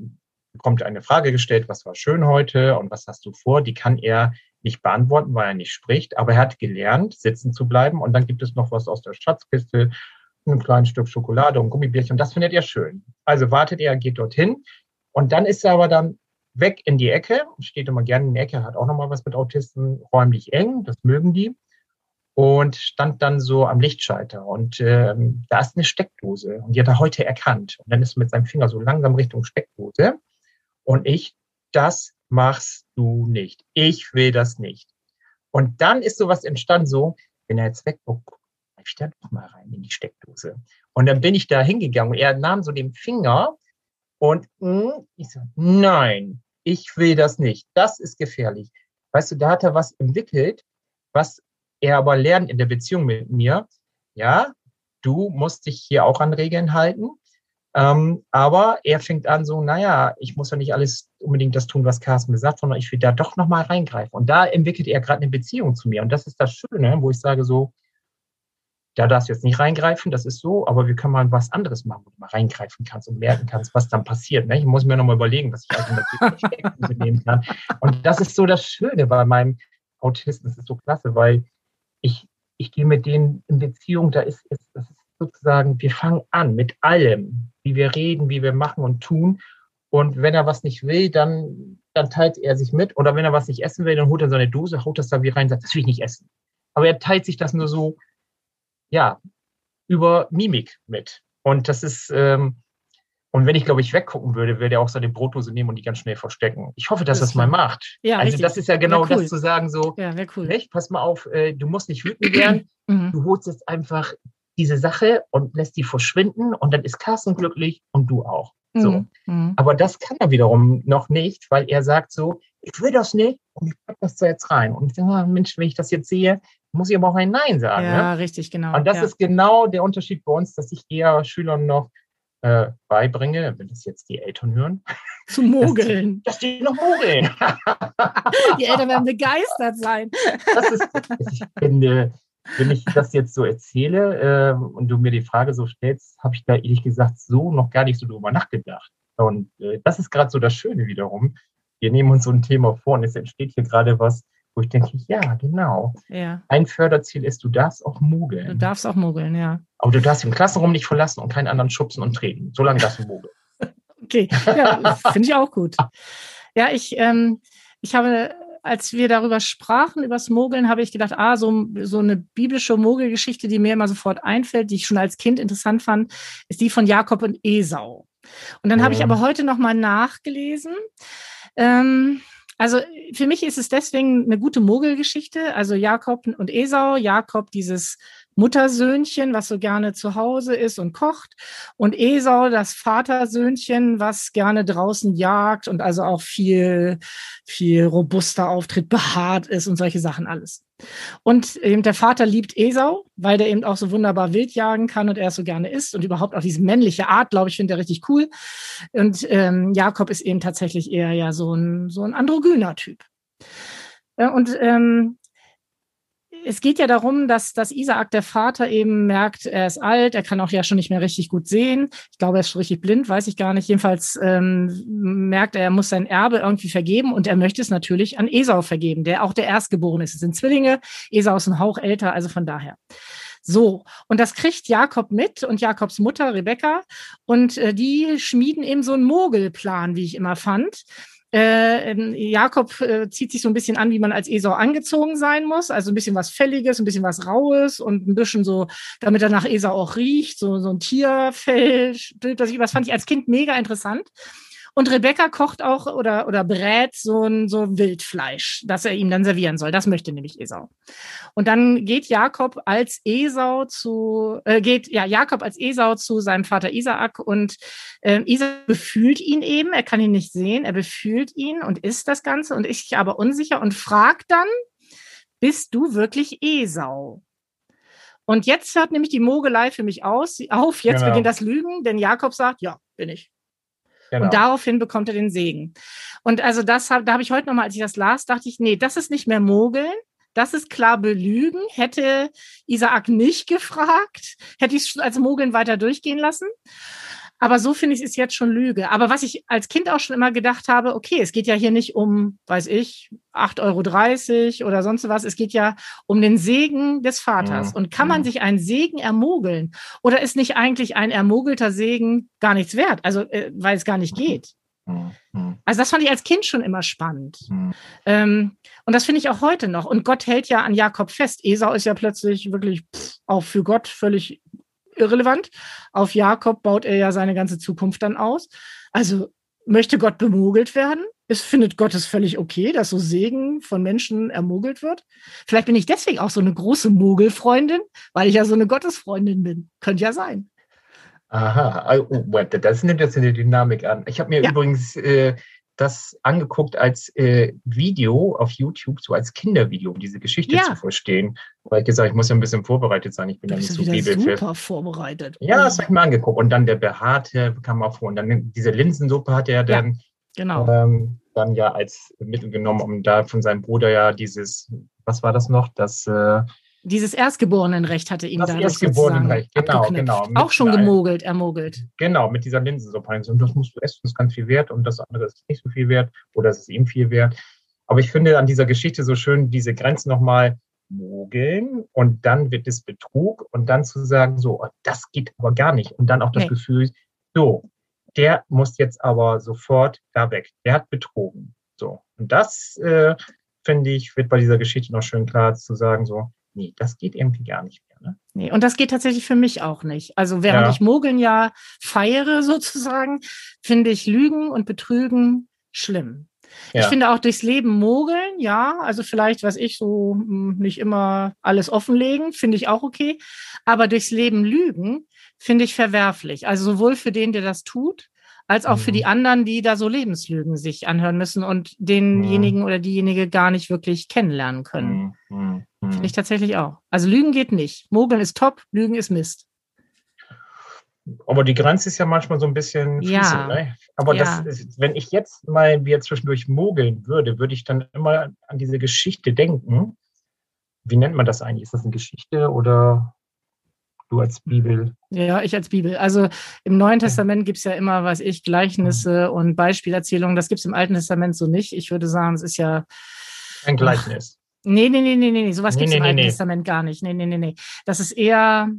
bekommt eine Frage gestellt, was war schön heute und was hast du vor? Die kann er nicht beantworten, weil er nicht spricht, aber er hat gelernt, sitzen zu bleiben. Und dann gibt es noch was aus der Schatzkiste, ein kleines Stück Schokolade und Gummibärchen. Das findet er schön. Also wartet er, geht dorthin. Und dann ist er aber dann weg in die Ecke, steht immer gerne in der Ecke, hat auch nochmal was mit Autisten, räumlich eng, das mögen die. Und stand dann so am Lichtschalter. Und ähm, da ist eine Steckdose. Und die hat er heute erkannt. Und dann ist er mit seinem Finger so langsam Richtung Steckdose. Und ich, das machst du nicht. Ich will das nicht. Und dann ist sowas entstanden, so, wenn er jetzt wegguckt, ich da doch mal rein in die Steckdose. Und dann bin ich da hingegangen und er nahm so den Finger und mh, ich so, nein, ich will das nicht. Das ist gefährlich. Weißt du, da hat er was entwickelt, was er aber lernt in der Beziehung mit mir. Ja, du musst dich hier auch an Regeln halten. Ähm, aber er fängt an so, naja, ich muss ja nicht alles unbedingt das tun, was Carsten gesagt, sondern ich will da doch nochmal reingreifen. Und da entwickelt er gerade eine Beziehung zu mir. Und das ist das Schöne, wo ich sage so, da darfst du jetzt nicht reingreifen, das ist so, aber wir können mal was anderes machen, wo du mal reingreifen kannst und merken kannst, was dann passiert. Ne? Ich muss mir nochmal überlegen, was ich alternativ nehmen kann. Und das ist so das Schöne bei meinem Autisten. Das ist so klasse, weil ich, ich gehe mit denen in Beziehung, da ist, ist das ist sozusagen, wir fangen an mit allem, wie wir reden, wie wir machen und tun. Und wenn er was nicht will, dann, dann teilt er sich mit. Oder wenn er was nicht essen will, dann holt er seine Dose, haut das da wie rein und sagt, das will ich nicht essen. Aber er teilt sich das nur so, ja, über Mimik mit. Und das ist, ähm, und wenn ich, glaube ich, weggucken würde, würde er auch seine Brotdose nehmen und die ganz schnell verstecken. Ich hoffe, dass das, das mal macht. Ja, also richtig. das ist ja genau cool. das zu sagen, so,
ja, cool.
Echt, pass mal auf, äh, du musst nicht wütend werden, <clears throat> mhm. du holst jetzt einfach diese Sache und lässt die verschwinden und dann ist Carsten glücklich und du auch. So. Mhm. Aber das kann er wiederum noch nicht, weil er sagt so, ich will das nicht und ich pack das da jetzt rein. Und ich denke, Mensch, wenn ich das jetzt sehe, muss ich aber auch ein Nein sagen.
Ja, ne? richtig, genau.
Und das
ja.
ist genau der Unterschied bei uns, dass ich eher Schülern noch äh, beibringe, wenn das jetzt die Eltern hören. <laughs>
Zu mogeln.
Dass die, dass die noch mogeln. <laughs>
die Eltern werden begeistert sein.
Das ist, ich finde, wenn ich das jetzt so erzähle äh, und du mir die Frage so stellst, habe ich da ehrlich gesagt so noch gar nicht so drüber nachgedacht. Und äh, das ist gerade so das Schöne wiederum. Wir nehmen uns so ein Thema vor und es entsteht hier gerade was, wo ich denke, ja, genau.
Ja.
Ein Förderziel ist, du darfst auch mogeln.
Du darfst auch mogeln, ja.
Aber du darfst den Klassenraum nicht verlassen und keinen anderen schubsen und treten. Solange das du mogeln. <laughs>
Okay, ja, finde ich auch gut. Ja, ich, ähm, ich habe, als wir darüber sprachen, über das Mogeln, habe ich gedacht, ah, so, so eine biblische Mogelgeschichte, die mir immer sofort einfällt, die ich schon als Kind interessant fand, ist die von Jakob und Esau. Und dann ja. habe ich aber heute nochmal nachgelesen. Ähm, also für mich ist es deswegen eine gute Mogelgeschichte. Also Jakob und Esau, Jakob dieses Muttersöhnchen, was so gerne zu Hause ist und kocht, und Esau, das Vatersöhnchen, was gerne draußen jagt und also auch viel, viel robuster auftritt, <laughs> behaart ist und solche Sachen alles. Und eben der Vater liebt Esau, weil der eben auch so wunderbar wild jagen kann und er es so gerne isst und überhaupt auch diese männliche Art, glaube ich, finde er richtig cool. Und ähm, Jakob ist eben tatsächlich eher ja so ein, so ein androgyner Typ. Und ähm, es geht ja darum, dass, dass Isaak, der Vater, eben merkt, er ist alt, er kann auch ja schon nicht mehr richtig gut sehen. Ich glaube, er ist schon richtig blind, weiß ich gar nicht. Jedenfalls ähm, merkt er, er muss sein Erbe irgendwie vergeben und er möchte es natürlich an Esau vergeben, der auch der Erstgeborene ist. Es sind Zwillinge, Esau ist ein Hauch älter, also von daher. So, und das kriegt Jakob mit und Jakobs Mutter Rebecca und äh, die schmieden eben so einen Mogelplan, wie ich immer fand äh, ähm, Jakob äh, zieht sich so ein bisschen an, wie man als Esau angezogen sein muss. Also ein bisschen was Fälliges, ein bisschen was Raues und ein bisschen so, damit er nach Esau auch riecht, so, so ein Tierfell. Das fand ich als Kind mega interessant. Und Rebecca kocht auch oder, oder brät so ein so Wildfleisch, das er ihm dann servieren soll. Das möchte nämlich Esau. Und dann geht Jakob als Esau zu, äh, geht ja Jakob als Esau zu seinem Vater Isaak und äh, Isaak befühlt ihn eben. Er kann ihn nicht sehen. Er befühlt ihn und isst das Ganze und ist sich aber unsicher und fragt dann, bist du wirklich Esau? Und jetzt hört nämlich die Mogelei für mich aus, auf. Jetzt genau. beginnt das Lügen, denn Jakob sagt, ja, bin ich. Genau. Und daraufhin bekommt er den Segen. Und also das da habe ich heute nochmal, als ich das las, dachte ich, nee, das ist nicht mehr Mogeln. Das ist klar Belügen. Hätte Isaak nicht <laughs> gefragt, hätte ich es als Mogeln weiter durchgehen lassen. Aber so finde ich es jetzt schon Lüge. Aber was ich als Kind auch schon immer gedacht habe, okay, es geht ja hier nicht um, weiß ich, 8,30 Euro oder sonst was. Es geht ja um den Segen des Vaters. Und kann man sich einen Segen ermogeln? Oder ist nicht eigentlich ein ermogelter Segen gar nichts wert? Also, äh, weil es gar nicht geht. Also das fand ich als Kind schon immer spannend. Ähm, und das finde ich auch heute noch. Und Gott hält ja an Jakob fest. Esau ist ja plötzlich wirklich pff, auch für Gott völlig irrelevant. Auf Jakob baut er ja seine ganze Zukunft dann aus. Also möchte Gott bemogelt werden? Es findet Gott es völlig okay, dass so Segen von Menschen ermogelt wird. Vielleicht bin ich deswegen auch so eine große Mogelfreundin, weil ich ja so eine Gottesfreundin bin. Könnte ja sein.
Aha, oh, das nimmt jetzt eine Dynamik an. Ich habe mir ja. übrigens äh, das angeguckt als äh, Video auf YouTube, so als Kindervideo, um diese Geschichte ja. zu verstehen. Weil ich gesagt, ich muss ja ein bisschen vorbereitet sein. Ich bin ja nicht so bibelfest.
super vorbereitet.
Ja, das habe ich mir angeguckt. Und dann der Behaarte kam auch vor. Und dann diese Linsensuppe hat er dann, ja,
genau.
ähm, dann ja als Mittel genommen, um da von seinem Bruder ja dieses, was war das noch? Das äh,
dieses Erstgeborenenrecht hatte ihm
das Erstgeborenenrecht, genau, genau.
Auch schon gemogelt, ermogelt.
Genau, mit dieser Linsensuppe. Und das musst du essen, das ist ganz viel wert und das andere ist nicht so viel wert oder es ist ihm viel wert. Aber ich finde an dieser Geschichte so schön, diese Grenzen nochmal mogeln und dann wird es Betrug und dann zu sagen, so, oh, das geht aber gar nicht. Und dann auch das nee. Gefühl, so, der muss jetzt aber sofort da weg. Der hat betrogen. So. Und das, äh, finde ich, wird bei dieser Geschichte noch schön klar zu sagen, so, nee, das geht irgendwie gar nicht mehr. Ne?
Nee, und das geht tatsächlich für mich auch nicht. Also während ja. ich Mogeln ja feiere <laughs> sozusagen, finde ich Lügen und Betrügen schlimm. Ja. Ich finde auch durchs Leben mogeln, ja, also vielleicht, was ich so hm, nicht immer alles offenlegen, finde ich auch okay. Aber durchs Leben lügen, finde ich verwerflich. Also sowohl für den, der das tut, als auch mhm. für die mhm. anderen, die da so Lebenslügen sich anhören müssen und denjenigen mhm. oder diejenige gar nicht wirklich kennenlernen können. Mhm. Mhm. Finde ich tatsächlich auch. Also Lügen geht nicht. Mogeln ist top, Lügen ist Mist.
Aber die Grenze ist ja manchmal so ein bisschen
Ja.
fließend, ne? Aber
Ja.
das ist, wenn ich jetzt mal wieder zwischendurch mogeln würde, würde ich dann immer an diese Geschichte denken. Wie nennt man das eigentlich? Ist das eine Geschichte oder du als Bibel?
Ja, ich als Bibel. Also im Neuen Testament gibt es ja immer, weiß ich, Gleichnisse und Beispielerzählungen. Das gibt es im Alten Testament so nicht. Ich würde sagen, es ist ja.
Ein Gleichnis.
Nee, nee, nee, nee, nee, nee. sowas
Nee,
gibt es
nee,
im
nee,
Alten. Testament gar nicht. Nee, nee, nee, nee. Das ist eher.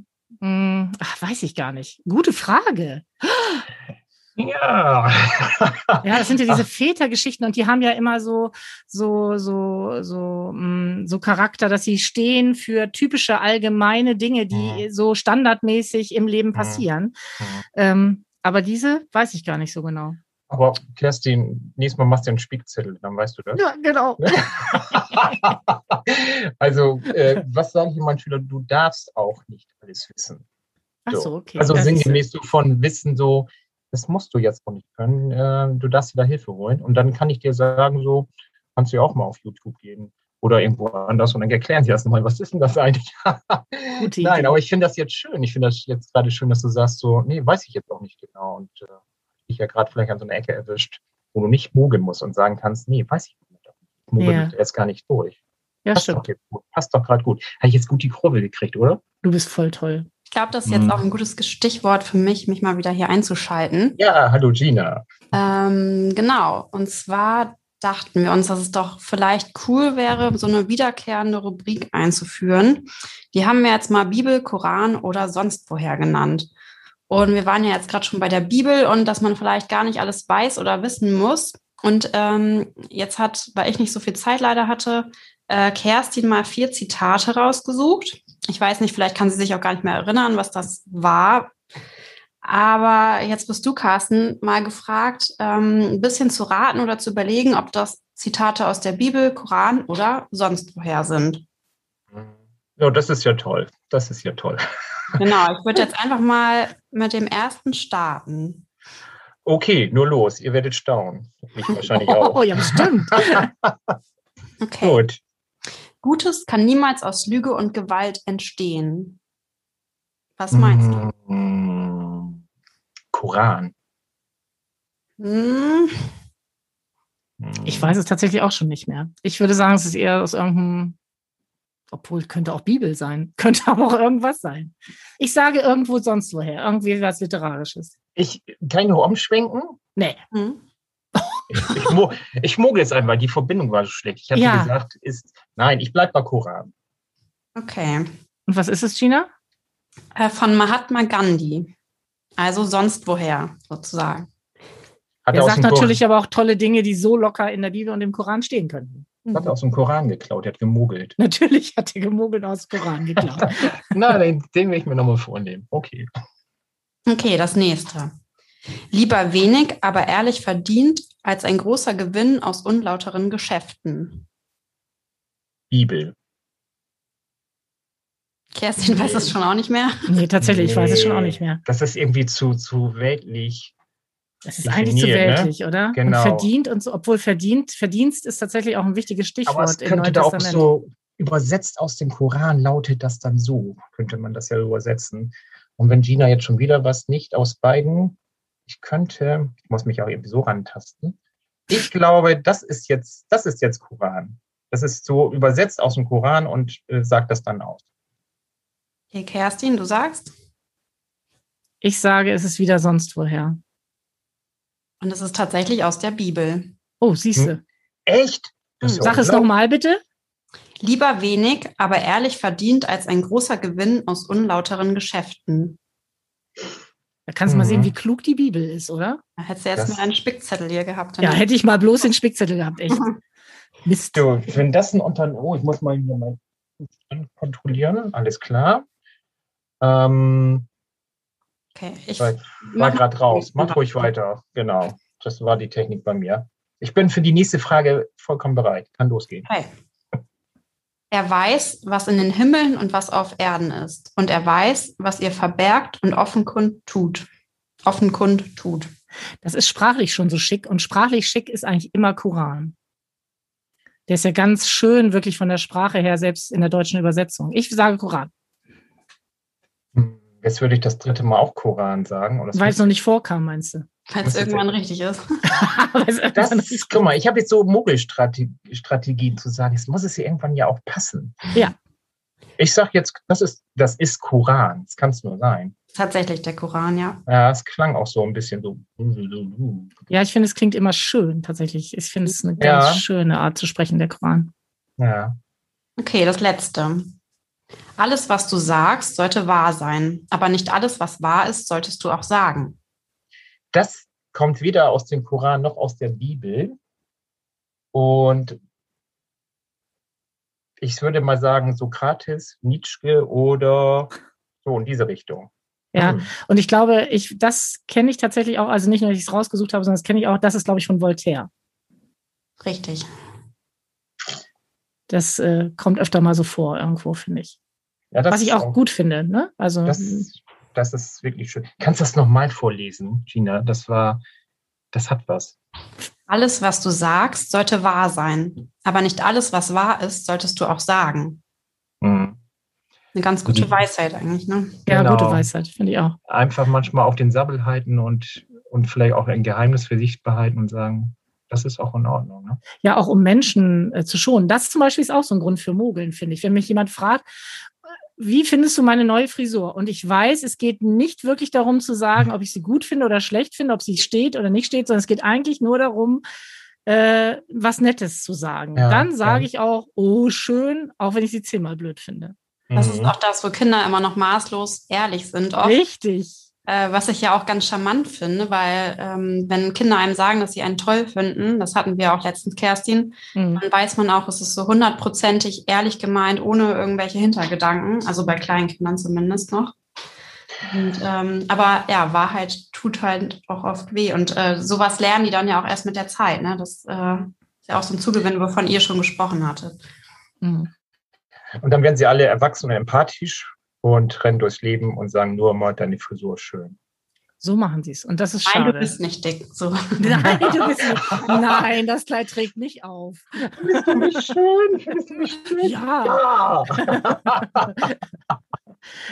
Mh, ach, weiß ich gar nicht. Gute Frage.
Ja.
Ja, das sind ja diese <laughs> Vätergeschichten und die haben ja immer so, so, so, so, mh, so Charakter, dass sie stehen für typische allgemeine Dinge, die so standardmäßig im Leben passieren. Ähm, aber diese weiß ich gar nicht so genau.
Aber Kerstin, nächstes Mal machst du einen Spickzettel, dann weißt du das.
Ja, genau. <laughs>
also, äh, was sage ich meinen Schülern? Du darfst auch nicht alles wissen.
Ach so, okay.
Also sinngemäß so von Wissen so, das musst du jetzt noch nicht können. Äh, du darfst dir da Hilfe holen. Und dann kann ich dir sagen, so, kannst du ja auch mal auf YouTube gehen oder irgendwo anders und dann erklären sie das nochmal, was ist denn das eigentlich? <laughs> Nein, aber ich finde das jetzt schön. Ich finde das jetzt gerade schön, dass du sagst, so, nee, weiß ich jetzt auch nicht genau. Und äh, dich ja gerade vielleicht an so einer Ecke erwischt, wo du nicht mogeln musst und sagen kannst, nee, weiß ich nicht. Ich mogel
Ja.
jetzt gar nicht durch.
Ja,
Passt doch,
stimmt.
jetzt gut. Passt doch gerade gut. Habe ich jetzt gut die Kurve gekriegt, oder?
Du bist voll toll.
Ich glaube, das ist jetzt
Mhm.
auch ein gutes Stichwort für mich, mich mal wieder hier einzuschalten.
Ja, hallo Gina.
Ähm, genau. Und zwar dachten wir uns, dass es doch vielleicht cool wäre, so eine wiederkehrende Rubrik einzuführen. Die haben wir jetzt mal Bibel, Koran oder sonst woher genannt. Und wir waren ja jetzt gerade schon bei der Bibel und dass man vielleicht gar nicht alles weiß oder wissen muss. Und ähm, jetzt hat, weil ich nicht so viel Zeit leider hatte, äh, Kerstin mal vier Zitate rausgesucht. Ich weiß nicht, vielleicht kann sie sich auch gar nicht mehr erinnern, was das war. Aber jetzt bist du, Carsten, mal gefragt, ähm, ein bisschen zu raten oder zu überlegen, ob das Zitate aus der Bibel, Koran oder sonst woher sind.
Ja, das ist ja toll. Das ist ja toll.
Genau, ich würde jetzt einfach mal mit dem ersten starten.
Okay, nur los. Ihr werdet staunen. Ich wahrscheinlich
Oh,
auch.
ja, bestimmt. <laughs>
Okay.
Gut.
Gutes kann niemals aus Lüge und Gewalt entstehen. Was meinst du?
Mm, Koran.
Hm,
Mm.
Ich weiß es tatsächlich auch schon nicht mehr. Ich würde sagen, es ist eher aus irgendeinem, obwohl könnte auch Bibel sein, <laughs> könnte aber auch irgendwas sein. Ich sage irgendwo sonst woher, irgendwie was Literarisches.
Ich kann ich noch umschwenken.
Nee.
hm.
Ich, mo ich mogel jetzt einmal, die Verbindung war so schlecht. Ich hatte
Ja.
gesagt, ist. Nein, ich bleib bei Koran.
Okay.
Und was ist es, Gina?
Äh, von Mahatma Gandhi. Also sonst woher, sozusagen.
Hat
Er sagt natürlich aber auch tolle Dinge, die so locker in der Bibel und im Koran stehen könnten.
Hat aus dem Koran geklaut, er hat gemogelt.
Natürlich hat er gemogelt aus dem Koran geklaut. <laughs>
Nein, den, den will ich mir nochmal vornehmen. Okay.
Okay, das nächste. Lieber wenig, aber ehrlich verdient, als ein großer Gewinn aus unlauteren Geschäften.
Bibel.
Kerstin weiß es schon auch nicht mehr.
nee, tatsächlich, ich weiß es schon auch
Nee.
nicht mehr.
Das ist irgendwie zu, zu weltlich.
Es ist eigentlich zu
Definiert, ne?
weltlich, oder?
Genau.
Und verdient und so, obwohl verdient, Verdienst ist tatsächlich auch ein wichtiges Stichwort
Aber es
im
könnte
Neuen
da auch
Testament.
so übersetzt aus dem Koran lautet das dann so, könnte man das ja übersetzen. Und wenn Gina jetzt schon wieder was nicht aus beiden, ich könnte, ich muss mich auch irgendwie so rantasten. Ich glaube, das ist jetzt, das ist jetzt Koran. Das ist so übersetzt aus dem Koran und äh, sagt das dann aus.
Okay, Kerstin, du sagst?
Ich sage, es ist wieder sonst woher.
Und es ist tatsächlich aus der Bibel.
Oh, siehst du.
Hm. Echt? Ja
Sag es nochmal bitte.
Lieber wenig, aber ehrlich verdient, als ein großer Gewinn aus unlauteren Geschäften.
Da kannst du mal
Mhm.
sehen, wie klug die Bibel ist, oder?
Da hättest du jetzt
Das-
mal einen Spickzettel hier gehabt.
Ja, hätte ich mal bloß den Spickzettel gehabt, echt. <laughs> Mist.
So, wenn das ein Unter... Oh, ich muss mal hier mein kontrollieren. Alles klar. Ähm,
Okay, ich
war
mach-
gerade raus. Mach ruhig weiter. Genau. Das war die Technik bei mir. Ich bin für die nächste Frage vollkommen bereit. Kann losgehen.
Okay. Er weiß, was in den Himmeln und was auf Erden ist. Und er weiß, was ihr verbergt und offenkund tut. Offenkund tut.
Das ist sprachlich schon so schick. Und sprachlich schick ist eigentlich immer Koran. Der ist ja ganz schön, wirklich von der Sprache her, selbst in der deutschen Übersetzung. Ich sage Koran.
Jetzt würde ich das dritte Mal auch Koran sagen.
Weil es noch nicht vorkam, meinst du?
Weil es irgendwann richtig ist. <laughs>
das, ist, guck mal, ich habe jetzt so Mogelstrategien zu sagen, es muss es ja irgendwann ja auch passen.
Ja.
Ich sage jetzt, das ist, das ist Koran. Das kann es nur sein.
Tatsächlich der Koran, ja.
Ja, es klang auch so ein bisschen so.
Ja, ich finde, es klingt immer schön, tatsächlich. Ich finde es eine ganz ja. schöne Art zu sprechen, der Koran.
Ja.
Okay, das letzte. Alles, was du sagst, sollte wahr sein. Aber nicht alles, was wahr ist, solltest du auch sagen.
Das kommt weder aus dem Koran noch aus der Bibel. Und ich würde mal sagen, Sokrates, Nietzsche oder so in diese Richtung.
Ja, hm. und ich glaube, ich, das kenne ich tatsächlich auch, also nicht nur, dass ich es rausgesucht habe, sondern das kenne ich auch, das ist, glaube ich, von Voltaire.
Richtig.
Das äh, kommt öfter mal so vor, irgendwo, finde ich. Ja, Was ich auch, auch gut finde, ne? Also.
Das, das ist wirklich schön. Kannst du das nochmal vorlesen, Gina? Das war, das hat was.
Alles, was du sagst, sollte wahr sein. Aber nicht alles, was wahr ist, solltest du auch sagen. Mhm. Eine ganz gute Die, Weisheit eigentlich, ne?
Ja, genau. gute Weisheit, finde ich auch.
Einfach manchmal auf den Sabbel halten und, und vielleicht auch ein Geheimnis für sich behalten und sagen, das ist auch in Ordnung. Ne?
Ja, auch um Menschen äh, zu schonen. Das zum Beispiel ist auch so ein Grund für Mogeln, finde ich. Wenn mich jemand fragt, wie findest du meine neue Frisur? Und ich weiß, es geht nicht wirklich darum zu sagen, ob ich sie gut finde oder schlecht finde, ob sie steht oder nicht steht, sondern es geht eigentlich nur darum, äh, was Nettes zu sagen. Ja, Dann sage ja. ich auch, oh, schön, auch wenn ich sie zehnmal blöd finde.
Das ist mhm. auch das, wo Kinder immer noch maßlos ehrlich sind.
Oft. Richtig.
Äh, was ich ja auch ganz charmant finde, weil ähm, wenn Kinder einem sagen, dass sie einen toll finden, das hatten wir auch letztens, Kerstin, mhm. dann weiß man auch, es ist so hundertprozentig ehrlich gemeint, ohne irgendwelche Hintergedanken, also bei kleinen Kindern zumindest noch. Und, ähm, aber ja, Wahrheit tut halt auch oft weh. Und äh, sowas lernen die dann ja auch erst mit der Zeit. Ne? Das äh, ist ja auch so ein Zugewinn, wovon ihr schon gesprochen hattet.
Mhm. Und dann werden sie alle erwachsen und empathisch und rennen durchs Leben und sagen nur mal, deine Frisur ist schön.
So machen sie es. Und das ist schade. <laughs>
Nein, du bist nicht dick. So.
Nein, du bist nicht. Nein, das Kleid trägt nicht auf.
Bist du nicht schön? Bist du nicht schön?
Ja. Ja, <laughs>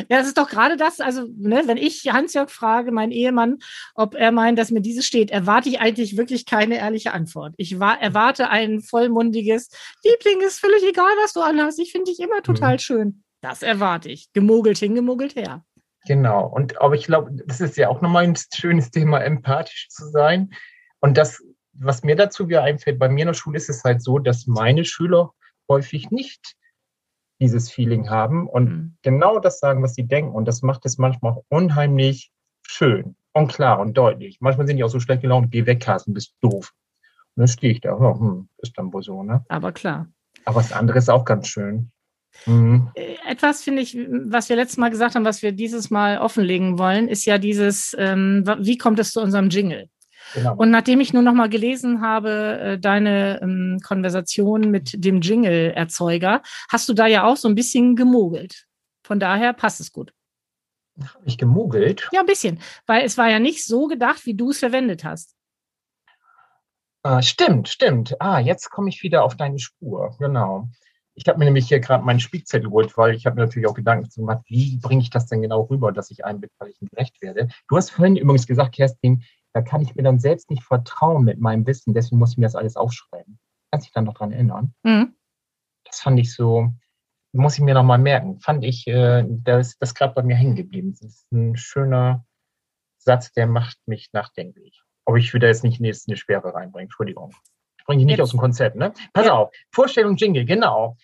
ja das ist doch gerade das. Also, ne, wenn ich Hans-Jörg frage, meinen Ehemann, ob er meint, dass mir dieses steht, erwarte ich eigentlich wirklich keine ehrliche Antwort. Ich war, erwarte ein vollmundiges Liebling, ist völlig egal, was du anhast. Ich finde dich immer total mhm. schön. Das erwarte ich. Gemogelt hin, gemogelt her.
Genau. Und aber ich glaube, das ist ja auch nochmal ein schönes Thema, empathisch zu sein. Und das, was mir dazu wieder einfällt, bei mir in der Schule ist es halt so, dass meine Schüler häufig nicht dieses Feeling haben und mhm. genau das sagen, was sie denken. Und das macht es manchmal auch unheimlich schön und klar und deutlich. Manchmal sind die auch so schlecht gelaunt, geh weg, Carsten, bist doof. Und dann stehe ich da, hm, ist dann wohl so, ne?
Aber klar.
Aber das andere ist auch ganz schön.
Mhm. Äh, etwas finde ich, was wir letztes Mal gesagt haben, was wir dieses Mal offenlegen wollen, ist ja dieses, ähm, wie kommt es zu unserem Jingle? Genau. Und nachdem ich nur noch mal gelesen habe, äh, deine ähm, Konversation mit dem Jingle-Erzeuger, hast du da ja auch so ein bisschen gemogelt. Von daher passt es gut.
Habe ich gemogelt?
Ja, ein bisschen. Weil es war ja nicht so gedacht, wie du es verwendet hast.
Ah, stimmt, stimmt. Ah, jetzt komme ich wieder auf deine Spur. Genau. Ich habe mir nämlich hier gerade meinen Spickzettel geholt, weil ich habe mir natürlich auch Gedanken gemacht, wie bringe ich das denn genau rüber, dass ich einem Beteiligten gerecht werde. Du hast vorhin übrigens gesagt, Kerstin, da kann ich mir dann selbst nicht vertrauen mit meinem Wissen, deswegen muss ich mir das alles aufschreiben. Kannst dich dann noch dran erinnern? Mhm. Das fand ich so, muss ich mir noch mal merken. Fand ich, äh, das, das gerade bei mir hängen geblieben. Das ist ein schöner Satz, der macht mich nachdenklich. Aber ich will da jetzt nicht in eine Schwere reinbringen, Entschuldigung bringe ich nicht Jetzt. aus dem Konzept, ne? Pass ja. auf, Vorstellung Jingle, genau.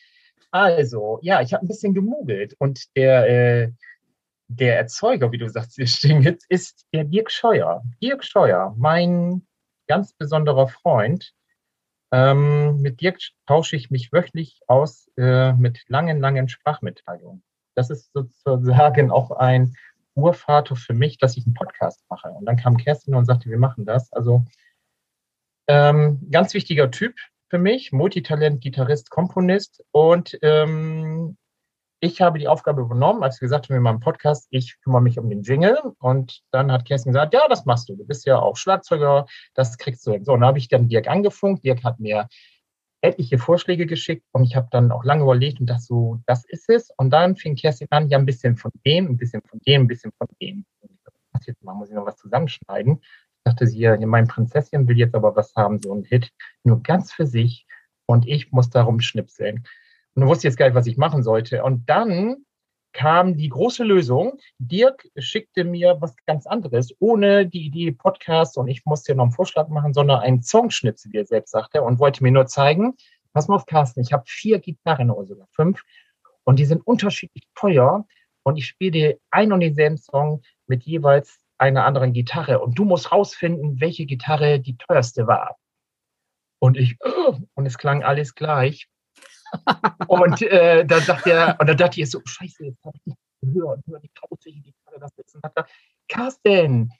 Also, ja, ich habe ein bisschen gemogelt und der, äh, der Erzeuger, wie du sagst, des <laughs> Jingles, ist der Dirk Scheuer. Dirk Scheuer, mein ganz besonderer Freund. Ähm, mit Dirk tausche ich mich wöchentlich aus äh, mit langen, langen Sprachmitteilungen. Das ist sozusagen auch ein Urvater für mich, dass ich einen Podcast mache. Und dann kam Kerstin und sagte, wir machen das. Also ähm, ganz wichtiger Typ für mich, Multitalent, Gitarrist, Komponist. Und ähm, ich habe die Aufgabe übernommen, als gesagt haben in meinem Podcast, ich kümmere mich um den Jingle. Und dann hat Kerstin gesagt, ja, das machst du. Du bist ja auch Schlagzeuger, das kriegst du hin. So, und dann habe ich dann Dirk angefunkt. Dirk hat mir etliche Vorschläge geschickt und ich habe dann auch lange überlegt und dachte so, das ist es. Und dann fing Kerstin an, ja, ein bisschen von dem, ein bisschen von dem, ein bisschen von dem. Was jetzt mal, muss ich noch was zusammenschneiden. Dachte sie, ja, mein Prinzessin will jetzt aber was haben, so ein Hit, nur ganz für sich und ich muss darum schnipseln. Und wusste jetzt gar nicht, was ich machen sollte. Und dann kam die große Lösung. Dirk schickte mir was ganz anderes, ohne die Idee Podcast und ich musste noch einen Vorschlag machen, sondern einen Songschnitzel, wie er selbst sagte, und wollte mir nur zeigen, pass mal auf, Carsten, ich habe vier Gitarren oder sogar fünf und die sind unterschiedlich teuer und ich spiele dir ein und denselben Song mit jeweils einer anderen Gitarre und du musst rausfinden, welche Gitarre die teuerste war. Und ich, und es klang alles gleich und äh, dann sagt er, und dann dachte ich so, scheiße, jetzt habe ich nicht gehört, nur die die gerade das letzte hat. Carsten,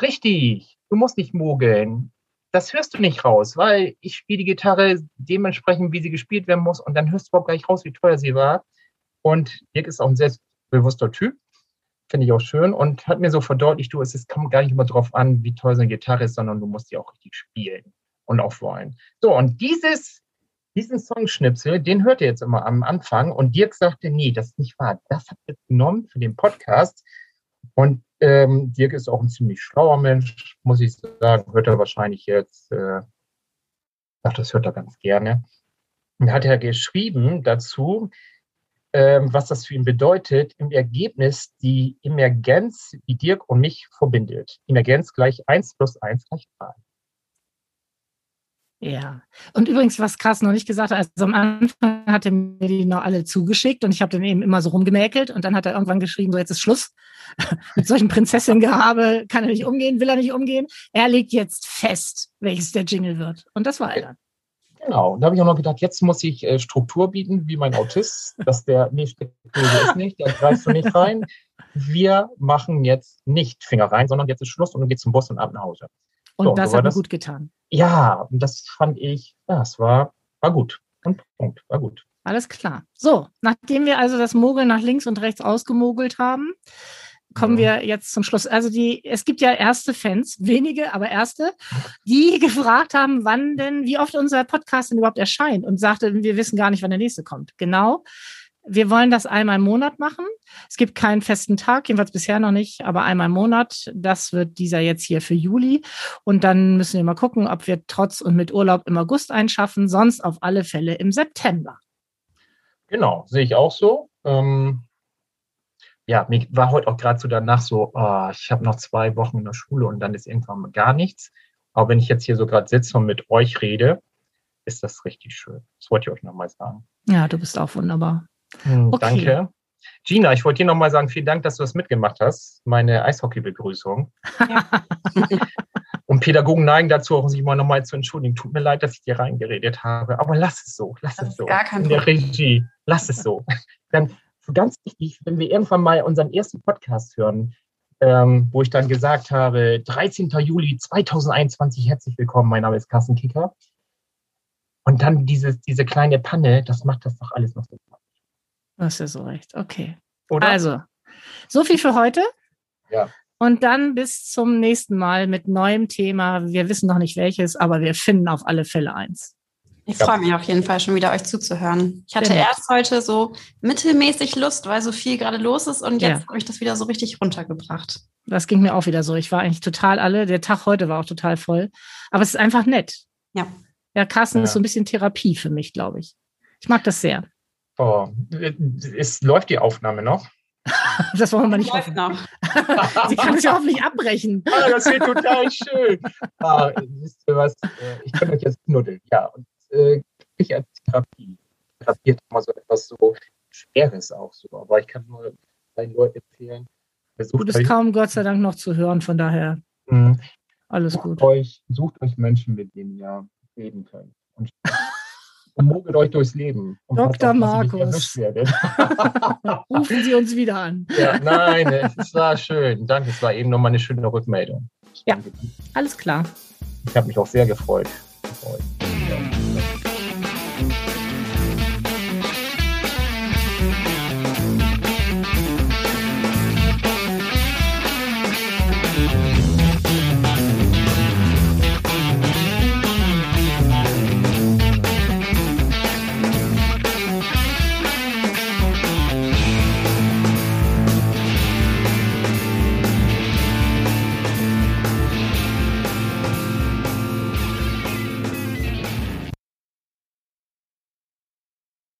richtig, du musst nicht mogeln. Das hörst du nicht raus, weil ich spiele die Gitarre dementsprechend, wie sie gespielt werden muss, und dann hörst du überhaupt gleich raus, wie teuer sie war. Und Dirk ist auch ein selbstbewusster Typ, finde ich auch schön, und hat mir so verdeutlicht, du, es kommt gar nicht immer drauf an, wie teuer so eine Gitarre ist, sondern du musst sie auch richtig spielen und auch wollen. So, und dieses diesen Songschnipsel, den hört ihr jetzt immer am Anfang und Dirk sagte, nee, das ist nicht wahr. Das hat er genommen für den Podcast. Und ähm, Dirk ist auch ein ziemlich schlauer Mensch, muss ich sagen. Hört er wahrscheinlich jetzt, äh, ach, das hört er ganz gerne. Und hat er geschrieben dazu, was das für ihn bedeutet, im Ergebnis die Emergenz, die Dirk und mich verbindet. Emergenz gleich 1 plus 1 gleich 3.
Ja. Und übrigens, was Krass noch nicht gesagt hat, also am Anfang hat er mir die noch alle zugeschickt und ich habe dann eben immer so rumgemäkelt und dann hat er irgendwann geschrieben, so jetzt ist Schluss. <laughs> Mit solchen Prinzessin-Gehabe kann er nicht umgehen, will er nicht umgehen. Er legt jetzt fest, welches der Jingle wird. Und das war er dann.
Genau, da habe ich auch noch gedacht, jetzt muss ich äh, Struktur bieten, wie mein Autist, dass der, <laughs> nee, Steckdose ist nicht, da greifst du nicht rein. Wir machen jetzt nicht Finger rein, sondern jetzt ist Schluss und du gehst zum Boss und ab nach Hause.
Und so, das so hat mir gut getan.
Ja, und das fand ich, ja, es war, war gut. Und Punkt, war gut.
Alles klar. So, nachdem wir also das Mogeln nach links und rechts ausgemogelt haben, kommen ja. wir jetzt zum Schluss. Also die, es gibt ja erste Fans, wenige, aber erste, die <laughs> gefragt haben, wann denn, wie oft unser Podcast denn überhaupt erscheint und sagte, wir wissen gar nicht, wann der nächste kommt. Genau. Wir wollen das einmal im Monat machen. Es gibt keinen festen Tag, jedenfalls bisher noch nicht, aber einmal im Monat. Das wird dieser jetzt hier für Juli. Und dann müssen wir mal gucken, ob wir trotz und mit Urlaub im August einschaffen, sonst auf alle Fälle im September.
Genau, sehe ich auch so. Ähm, ja, mir war heute auch gerade so danach so, oh, ich habe noch zwei Wochen in der Schule und dann ist irgendwann gar nichts. Aber wenn ich jetzt hier so gerade sitze und mit euch rede, ist das richtig schön. Das wollte ich euch nochmal sagen.
Ja, du bist auch wunderbar.
Hm, okay. Danke. Gina, ich wollte dir nochmal sagen, vielen Dank, dass du das mitgemacht hast. Meine Eishockey-Begrüßung. Ja. <laughs> Und Pädagogen neigen dazu, auch sich mal nochmal zu entschuldigen. Tut mir leid, dass ich dir reingeredet habe, aber lass es so, lass das es so.
Gar kein
In der Regie, lass es so. <laughs> Dann ganz wichtig, wenn wir irgendwann mal unseren ersten Podcast hören, ähm, wo ich dann gesagt habe, 13. Juli 2021, herzlich willkommen, mein Name ist Carsten Kicker. Und dann diese, diese kleine Panne, das macht das doch alles noch so.
Du hast ja so recht. Okay. Oder? Also, so viel für heute.
Ja.
Und dann bis zum nächsten Mal mit neuem Thema. Wir wissen noch nicht welches, aber wir finden auf alle Fälle eins.
Ich freue mich auf jeden Fall schon wieder, euch zuzuhören. Ich hatte erst heute so mittelmäßig Lust, weil so viel gerade los ist und jetzt ja. habe ich das wieder so richtig runtergebracht.
Das ging mir auch wieder so. Ich war eigentlich total alle. Der Tag heute war auch total voll. Aber es ist einfach nett.
Ja.
Ja, Carsten ja. ist so ein bisschen Therapie für mich, glaube ich. Ich mag das sehr.
Oh, es läuft die Aufnahme noch. <laughs>
das wollen wir mal nicht hoffen. Noch. <laughs> Sie kann es ja hoffentlich abbrechen.
Ah, das wird total schön. Ah, wisst ihr was? Äh, ich kann euch jetzt knuddeln. Ja, und äh, ich als Therapie. Therapie ist immer so etwas so Schweres auch so. Aber ich kann nur deinen Leuten empfehlen.
Du bist kaum Gott sei Dank noch zu hören, von daher. Mhm. Alles
sucht
gut.
Euch, sucht euch Menschen, mit denen ihr reden könnt. Und <laughs> und mogelt euch durchs Leben.
Dr. Markus. <laughs> Rufen Sie uns wieder an.
Ja, nein, es war schön. Danke, es war eben nochmal eine schöne Rückmeldung.
Ja, alles klar.
Ich habe mich auch sehr gefreut. gefreut. Ja.